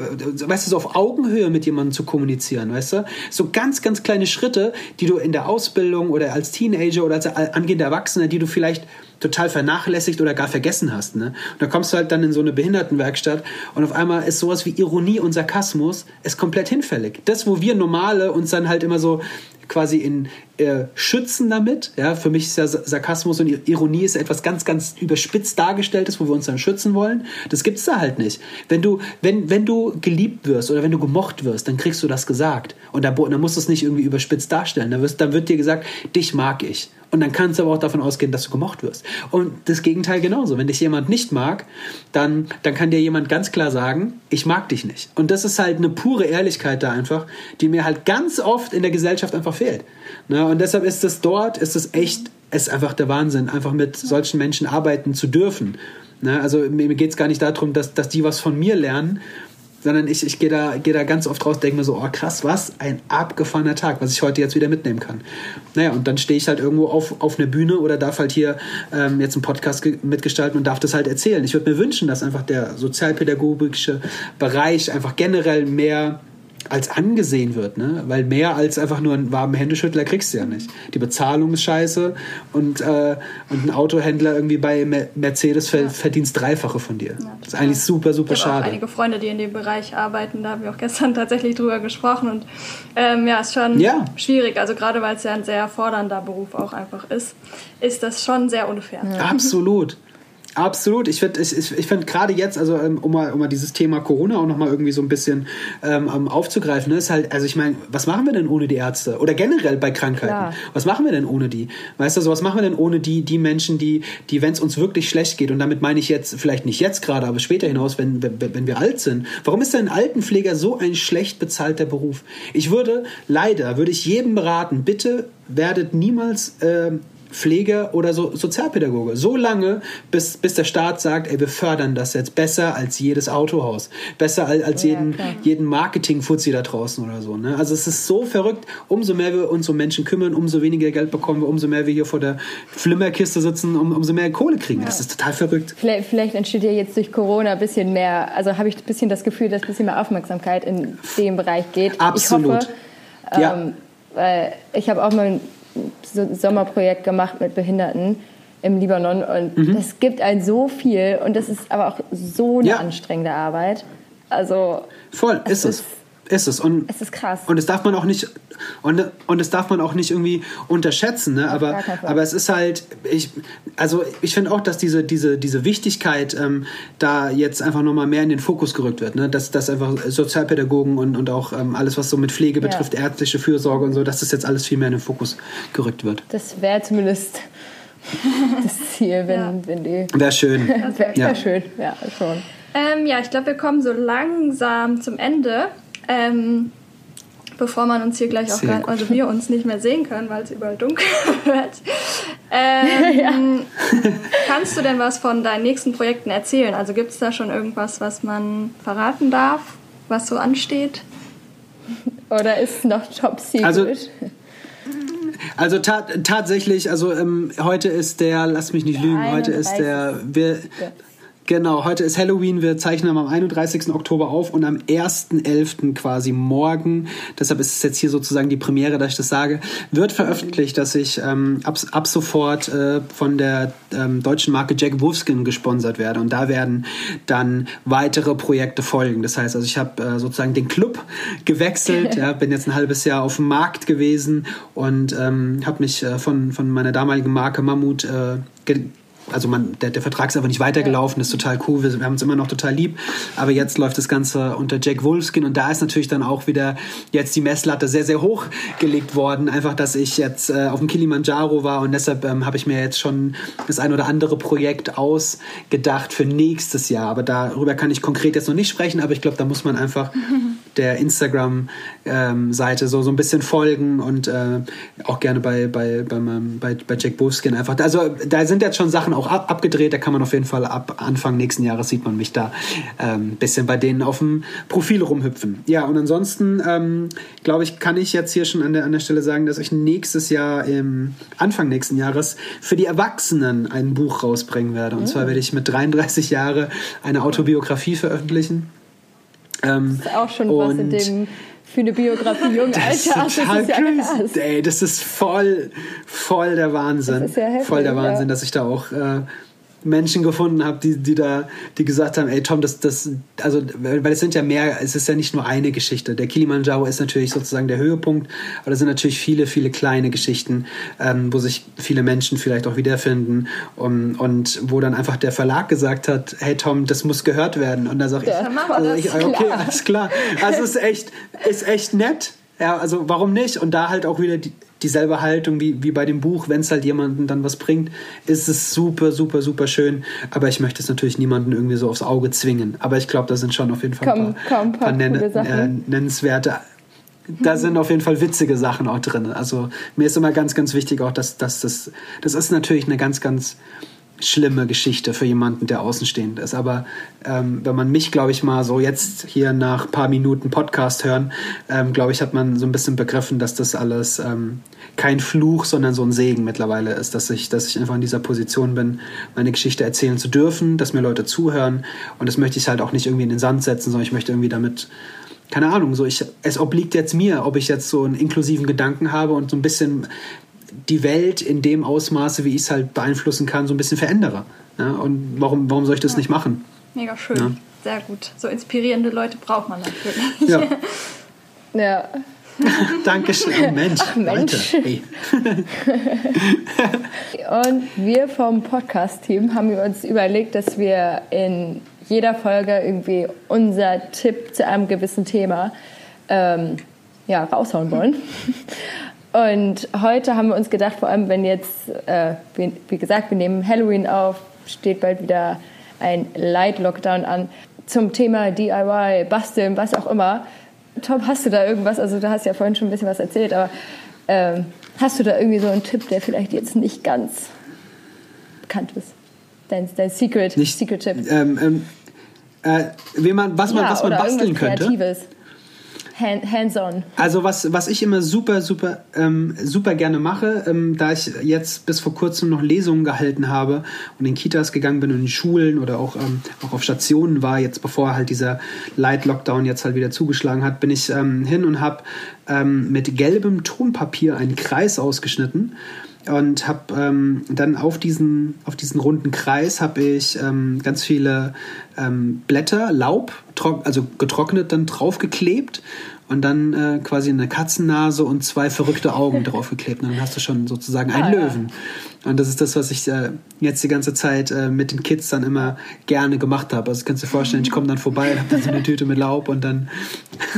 weißt du, so auf Augenhöhe mit jemandem zu kommunizieren, weißt du? So ganz, ganz kleine Schritte, die du in der Ausbildung oder als Teenager oder als angehender Erwachsener, die du vielleicht total vernachlässigt oder gar vergessen hast. Ne? Und da kommst du halt dann in so eine Behindertenwerkstatt und auf einmal ist sowas wie Ironie und Sarkasmus ist komplett hinfällig. Das, wo wir Normale uns dann halt immer so quasi in äh, schützen damit. Ja, für mich ist ja Sarkasmus und Ironie ist etwas ganz, ganz überspitzt dargestelltes, wo wir uns dann schützen wollen. Das gibt's da halt nicht. Wenn du, wenn, wenn du geliebt wirst oder wenn du gemocht wirst, dann kriegst du das gesagt. Und dann, dann musst du es nicht irgendwie überspitzt darstellen. Dann, wirst, dann wird dir gesagt, dich mag ich. Und dann kannst du aber auch davon ausgehen, dass du gemocht wirst. Und das Gegenteil genauso. Wenn dich jemand nicht mag, dann, dann kann dir jemand ganz klar sagen, ich mag dich nicht. Und das ist halt eine pure Ehrlichkeit da einfach, die mir halt ganz oft in der Gesellschaft einfach fehlt. Ne? Und deshalb ist es dort, ist es echt, ist einfach der Wahnsinn, einfach mit solchen Menschen arbeiten zu dürfen. Ne? Also mir geht es gar nicht darum, dass, dass die was von mir lernen, sondern ich, ich gehe da, geh da ganz oft raus, denke mir so, oh krass, was ein abgefahrener Tag, was ich heute jetzt wieder mitnehmen kann. Naja, und dann stehe ich halt irgendwo auf, auf einer Bühne oder darf halt hier ähm, jetzt einen Podcast mitgestalten und darf das halt erzählen. Ich würde mir wünschen, dass einfach der sozialpädagogische Bereich einfach generell mehr als angesehen wird, ne? Weil mehr als einfach nur einen warmen Händeschüttler kriegst du ja nicht. Die Bezahlung ist scheiße und, äh, und ein Autohändler irgendwie bei Mercedes ver ja. verdient Dreifache von dir. Ja, das ist eigentlich super, super ich habe schade. Auch einige Freunde, die in dem Bereich arbeiten, da haben wir auch gestern tatsächlich drüber gesprochen und ähm, ja, ist schon ja. schwierig. Also gerade weil es ja ein sehr fordernder Beruf auch einfach ist, ist das schon sehr unfair. Absolut. Absolut. Ich finde ich, ich find gerade jetzt, also ähm, um mal, um mal dieses Thema Corona auch nochmal irgendwie so ein bisschen ähm, aufzugreifen, ne, ist halt, also ich meine, was machen wir denn ohne die Ärzte? Oder generell bei Krankheiten? Klar. Was machen wir denn ohne die? Weißt du, also was machen wir denn ohne die, die Menschen, die, die wenn es uns wirklich schlecht geht, und damit meine ich jetzt, vielleicht nicht jetzt gerade, aber später hinaus, wenn, wenn, wir alt sind. Warum ist denn ein Altenpfleger so ein schlecht bezahlter Beruf? Ich würde, leider, würde ich jedem beraten, bitte werdet niemals äh, Pfleger oder so Sozialpädagoge. So lange, bis, bis der Staat sagt, ey, wir fördern das jetzt besser als jedes Autohaus, besser als, als ja, jeden, jeden Marketing-Fuzzi da draußen oder so. Ne? Also es ist so verrückt, umso mehr wir uns um Menschen kümmern, umso weniger Geld bekommen wir, umso mehr wir hier vor der Flimmerkiste sitzen, um, umso mehr Kohle kriegen. Ja. Das ist total verrückt. Vielleicht, vielleicht entsteht ja jetzt durch Corona ein bisschen mehr, also habe ich ein bisschen das Gefühl, dass ein bisschen mehr Aufmerksamkeit in dem Bereich geht. Absolut. Ich hoffe, ja. ähm, weil ich habe auch mal Sommerprojekt gemacht mit Behinderten im Libanon und mhm. das gibt einen so viel und das ist aber auch so eine ja. anstrengende Arbeit. Also voll ist es. Ist ist es. Und, es ist krass. Und das darf man auch nicht, und, und das darf man auch nicht irgendwie unterschätzen. Ne? Aber, aber es ist halt, ich, also ich finde auch, dass diese, diese, diese Wichtigkeit ähm, da jetzt einfach nochmal mehr in den Fokus gerückt wird. Ne? Dass, dass einfach Sozialpädagogen und, und auch ähm, alles, was so mit Pflege betrifft, ja. ärztliche Fürsorge und so, dass das jetzt alles viel mehr in den Fokus gerückt wird. Das wäre zumindest das Ziel, wenn, ja. wenn die. Wäre schön. Wäre wär ja. schön, ja, schon. Ähm, ja, ich glaube, wir kommen so langsam zum Ende. Ähm, bevor man uns hier gleich auch gar, also wir uns nicht mehr sehen können, weil es überall dunkel wird. Ähm, ja. Kannst du denn was von deinen nächsten Projekten erzählen? Also gibt es da schon irgendwas, was man verraten darf, was so ansteht? Oder ist es noch top secret? Also, also ta tatsächlich, also ähm, heute ist der, lass mich nicht lügen, heute ist der, wir, Genau, heute ist Halloween. Wir zeichnen am 31. Oktober auf und am 1.11. quasi morgen, deshalb ist es jetzt hier sozusagen die Premiere, dass ich das sage, wird veröffentlicht, dass ich ähm, ab, ab sofort äh, von der ähm, deutschen Marke Jack Wolfskin gesponsert werde. Und da werden dann weitere Projekte folgen. Das heißt, also ich habe äh, sozusagen den Club gewechselt, ja, bin jetzt ein halbes Jahr auf dem Markt gewesen und ähm, habe mich äh, von, von meiner damaligen Marke Mammut äh, also man, der, der Vertrag ist einfach nicht weitergelaufen, ist total cool, wir, wir, haben uns immer noch total lieb, aber jetzt läuft das Ganze unter Jack Wolfskin und da ist natürlich dann auch wieder jetzt die Messlatte sehr, sehr hoch gelegt worden, einfach, dass ich jetzt äh, auf dem Kilimanjaro war und deshalb ähm, habe ich mir jetzt schon das ein oder andere Projekt ausgedacht für nächstes Jahr, aber darüber kann ich konkret jetzt noch nicht sprechen, aber ich glaube, da muss man einfach der Instagram-Seite ähm, so, so ein bisschen folgen und äh, auch gerne bei, bei, bei, bei, bei Jack Wolfskin einfach, also da sind jetzt schon Sachen auch auch ab, abgedreht. Da kann man auf jeden Fall ab Anfang nächsten Jahres sieht man mich da ein ähm, bisschen bei denen auf dem Profil rumhüpfen. Ja, und ansonsten ähm, glaube ich, kann ich jetzt hier schon an der, an der Stelle sagen, dass ich nächstes Jahr im Anfang nächsten Jahres für die Erwachsenen ein Buch rausbringen werde. Und mhm. zwar werde ich mit 33 Jahren eine Autobiografie veröffentlichen. Ähm, das ist auch schon was in dem für eine Biografie jung Alter. Das ist total das ist ja Ey, das ist voll, voll der Wahnsinn. Das ist ja heftig, voll der Wahnsinn, ja. dass ich da auch äh, Menschen gefunden habe, die, die da, die gesagt haben, ey Tom, das, das, also, weil es sind ja mehr, es ist ja nicht nur eine Geschichte. Der Kilimanjaro ist natürlich sozusagen der Höhepunkt, aber es sind natürlich viele, viele kleine Geschichten, ähm, wo sich viele Menschen vielleicht auch wiederfinden und, und wo dann einfach der Verlag gesagt hat, hey Tom, das muss gehört werden. Und da sage ich, also ich, okay, alles klar. Also es ist echt, ist echt nett. Ja, also warum nicht? Und da halt auch wieder die, dieselbe Haltung wie, wie bei dem Buch, wenn es halt jemanden dann was bringt, ist es super, super, super schön. Aber ich möchte es natürlich niemanden irgendwie so aufs Auge zwingen. Aber ich glaube, da sind schon auf jeden Fall komm, ein paar, komm, paar, paar nenn, äh, nennenswerte da sind auf jeden Fall witzige Sachen auch drin. Also mir ist immer ganz, ganz wichtig auch, dass, dass das, das ist natürlich eine ganz, ganz schlimme Geschichte für jemanden, der außenstehend ist. Aber ähm, wenn man mich, glaube ich, mal so jetzt hier nach ein paar Minuten Podcast hören, ähm, glaube ich, hat man so ein bisschen begriffen, dass das alles ähm, kein Fluch, sondern so ein Segen mittlerweile ist, dass ich, dass ich einfach in dieser Position bin, meine Geschichte erzählen zu dürfen, dass mir Leute zuhören. Und das möchte ich halt auch nicht irgendwie in den Sand setzen, sondern ich möchte irgendwie damit keine Ahnung, so ich, es obliegt jetzt mir, ob ich jetzt so einen inklusiven Gedanken habe und so ein bisschen die Welt in dem Ausmaße, wie ich es halt beeinflussen kann, so ein bisschen verändere. Ja? Und warum, warum soll ich das ja. nicht machen? Mega schön. Ja. Sehr gut. So inspirierende Leute braucht man natürlich. Ja. ja. Dankeschön. Oh, Mensch. Ach, Mensch. Hey. Und wir vom Podcast-Team haben uns überlegt, dass wir in jeder Folge irgendwie unser Tipp zu einem gewissen Thema ähm, ja, raushauen wollen. Und heute haben wir uns gedacht, vor allem wenn jetzt, äh, wie, wie, gesagt, wir nehmen Halloween auf, steht bald wieder ein Light-Lockdown an, zum Thema DIY, Basteln, was auch immer. Tom, hast du da irgendwas, also du hast ja vorhin schon ein bisschen was erzählt, aber ähm, hast du da irgendwie so einen Tipp, der vielleicht jetzt nicht ganz bekannt ist? Dein, dein Secret, nicht, Secret Tipp. Ähm, ähm, äh, wie man, was man, ja, was man basteln könnte. Kreatives hands-on. Also was, was ich immer super, super, ähm, super gerne mache, ähm, da ich jetzt bis vor kurzem noch Lesungen gehalten habe und in Kitas gegangen bin und in Schulen oder auch, ähm, auch auf Stationen war, jetzt bevor halt dieser Light-Lockdown jetzt halt wieder zugeschlagen hat, bin ich ähm, hin und habe ähm, mit gelbem Tonpapier einen Kreis ausgeschnitten und habe ähm, dann auf diesen, auf diesen runden Kreis habe ich ähm, ganz viele ähm, Blätter, Laub, also getrocknet dann draufgeklebt und dann äh, quasi eine Katzennase und zwei verrückte Augen draufgeklebt. Und dann hast du schon sozusagen einen Ah, ja. Löwen. Und das ist das, was ich äh, jetzt die ganze Zeit äh, mit den Kids dann immer gerne gemacht habe. Also kannst du dir vorstellen, ich komme dann vorbei und habe dann so eine Tüte mit Laub und dann,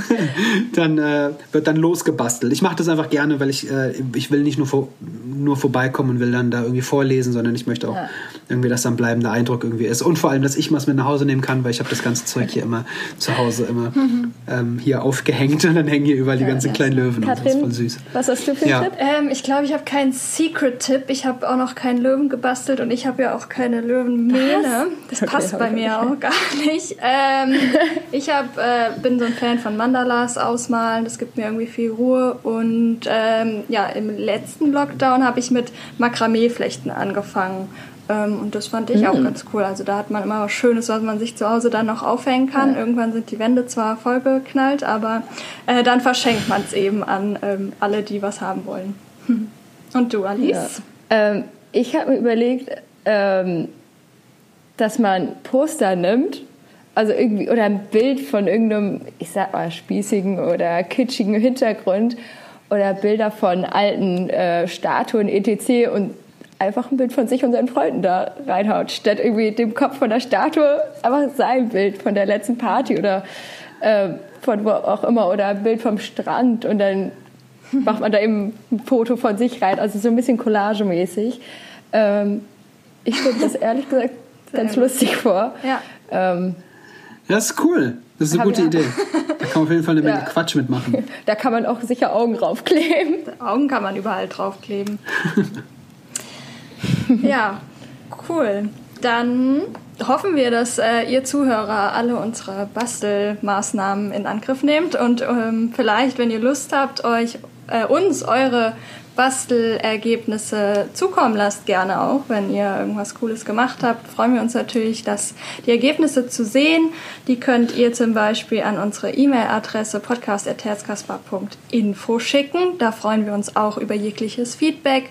dann äh, wird dann losgebastelt. Ich mache das einfach gerne, weil ich, äh, ich will nicht nur, vor, nur vorbeikommen und will dann da irgendwie vorlesen, sondern ich möchte auch Ja. Irgendwie, dass da ein bleibender Eindruck irgendwie ist. Und vor allem, dass ich was mit nach Hause nehmen kann, weil ich habe das ganze Zeug hier immer zu Hause immer ähm, hier aufgehängt und dann hängen hier überall die ganzen kleinen Löwen. und das ist Katrin, voll süß. was hast du für einen Ja. Tipp? Ähm, ich glaube, ich habe keinen Secret-Tipp. Ich habe auch noch keinen Löwen gebastelt und ich habe ja auch keine Löwenmähne. Das Okay, passt bei mir auch auch gar nicht. Ähm, ich hab, äh, bin so ein Fan von Mandalas ausmalen. Das gibt mir irgendwie viel Ruhe. Und ähm, ja, im letzten Lockdown habe ich mit Makramee-Flechten angefangen. Ähm, und das fand ich auch ganz cool. Also da hat man immer was Schönes, was man sich zu Hause dann noch aufhängen kann. Irgendwann sind die Wände zwar vollgeknallt, aber äh, dann verschenkt man es eben an ähm, alle, die was haben wollen. Und du, Alice? Ähm, ich habe mir überlegt, ähm, dass man Poster nimmt, also irgendwie oder ein Bild von irgendeinem, ich sag mal, spießigen oder kitschigen Hintergrund oder Bilder von alten äh, Statuen etc. und einfach ein Bild von sich und seinen Freunden da reinhaut, statt irgendwie dem Kopf von der Statue einfach sein Bild von der letzten Party oder äh, von wo auch immer oder ein Bild vom Strand und dann macht man da eben ein Foto von sich rein, also so ein bisschen collagemäßig. Ähm, ich finde das ehrlich gesagt ganz lustig vor. Ja. Ähm, das ist cool. Das ist eine gute ja. Idee. Da kann man auf jeden Fall eine Menge Ja. Quatsch mitmachen. da kann man auch sicher Augen draufkleben. Augen kann man überall draufkleben. ja, cool. Dann hoffen wir, dass äh, ihr Zuhörer alle unsere Bastelmaßnahmen in Angriff nehmt und ähm, vielleicht, wenn ihr Lust habt, euch äh, uns eure Bastelergebnisse zukommen lasst, gerne auch, wenn ihr irgendwas Cooles gemacht habt. Freuen wir uns natürlich, dass die Ergebnisse zu sehen. Die könnt ihr zum Beispiel an unsere E-Mail-Adresse podcast.herzkasper.info schicken. Da freuen wir uns auch über jegliches Feedback,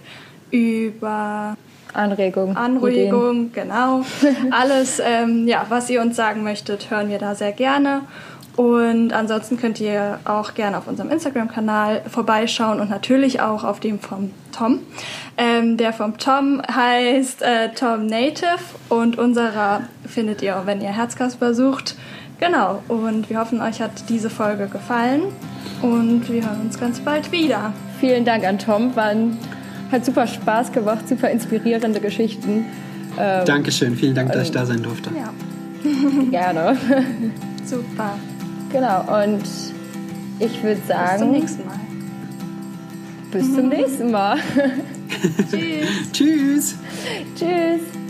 über Anregung. Ideen. Anregung, genau. Alles, ähm, ja, was ihr uns sagen möchtet, hören wir da sehr gerne. Und ansonsten könnt ihr auch gerne auf unserem Instagram-Kanal vorbeischauen und natürlich auch auf dem vom Tom. Ähm, der vom Tom heißt äh, Tom Native und unserer findet ihr, wenn ihr Herzkasper sucht. Genau, und wir hoffen, euch hat diese Folge gefallen und wir hören uns ganz bald wieder. Vielen Dank an Tom. Waren, hat super Spaß gemacht, super inspirierende Geschichten. Ähm, Dankeschön. Vielen Dank, dass ich da sein durfte. Ja, Gerne. super. genau, und ich würde Bis zum sagen, nächsten Mal. bis zum nächsten Mal. Tschüss. Tschüss. Tschüss.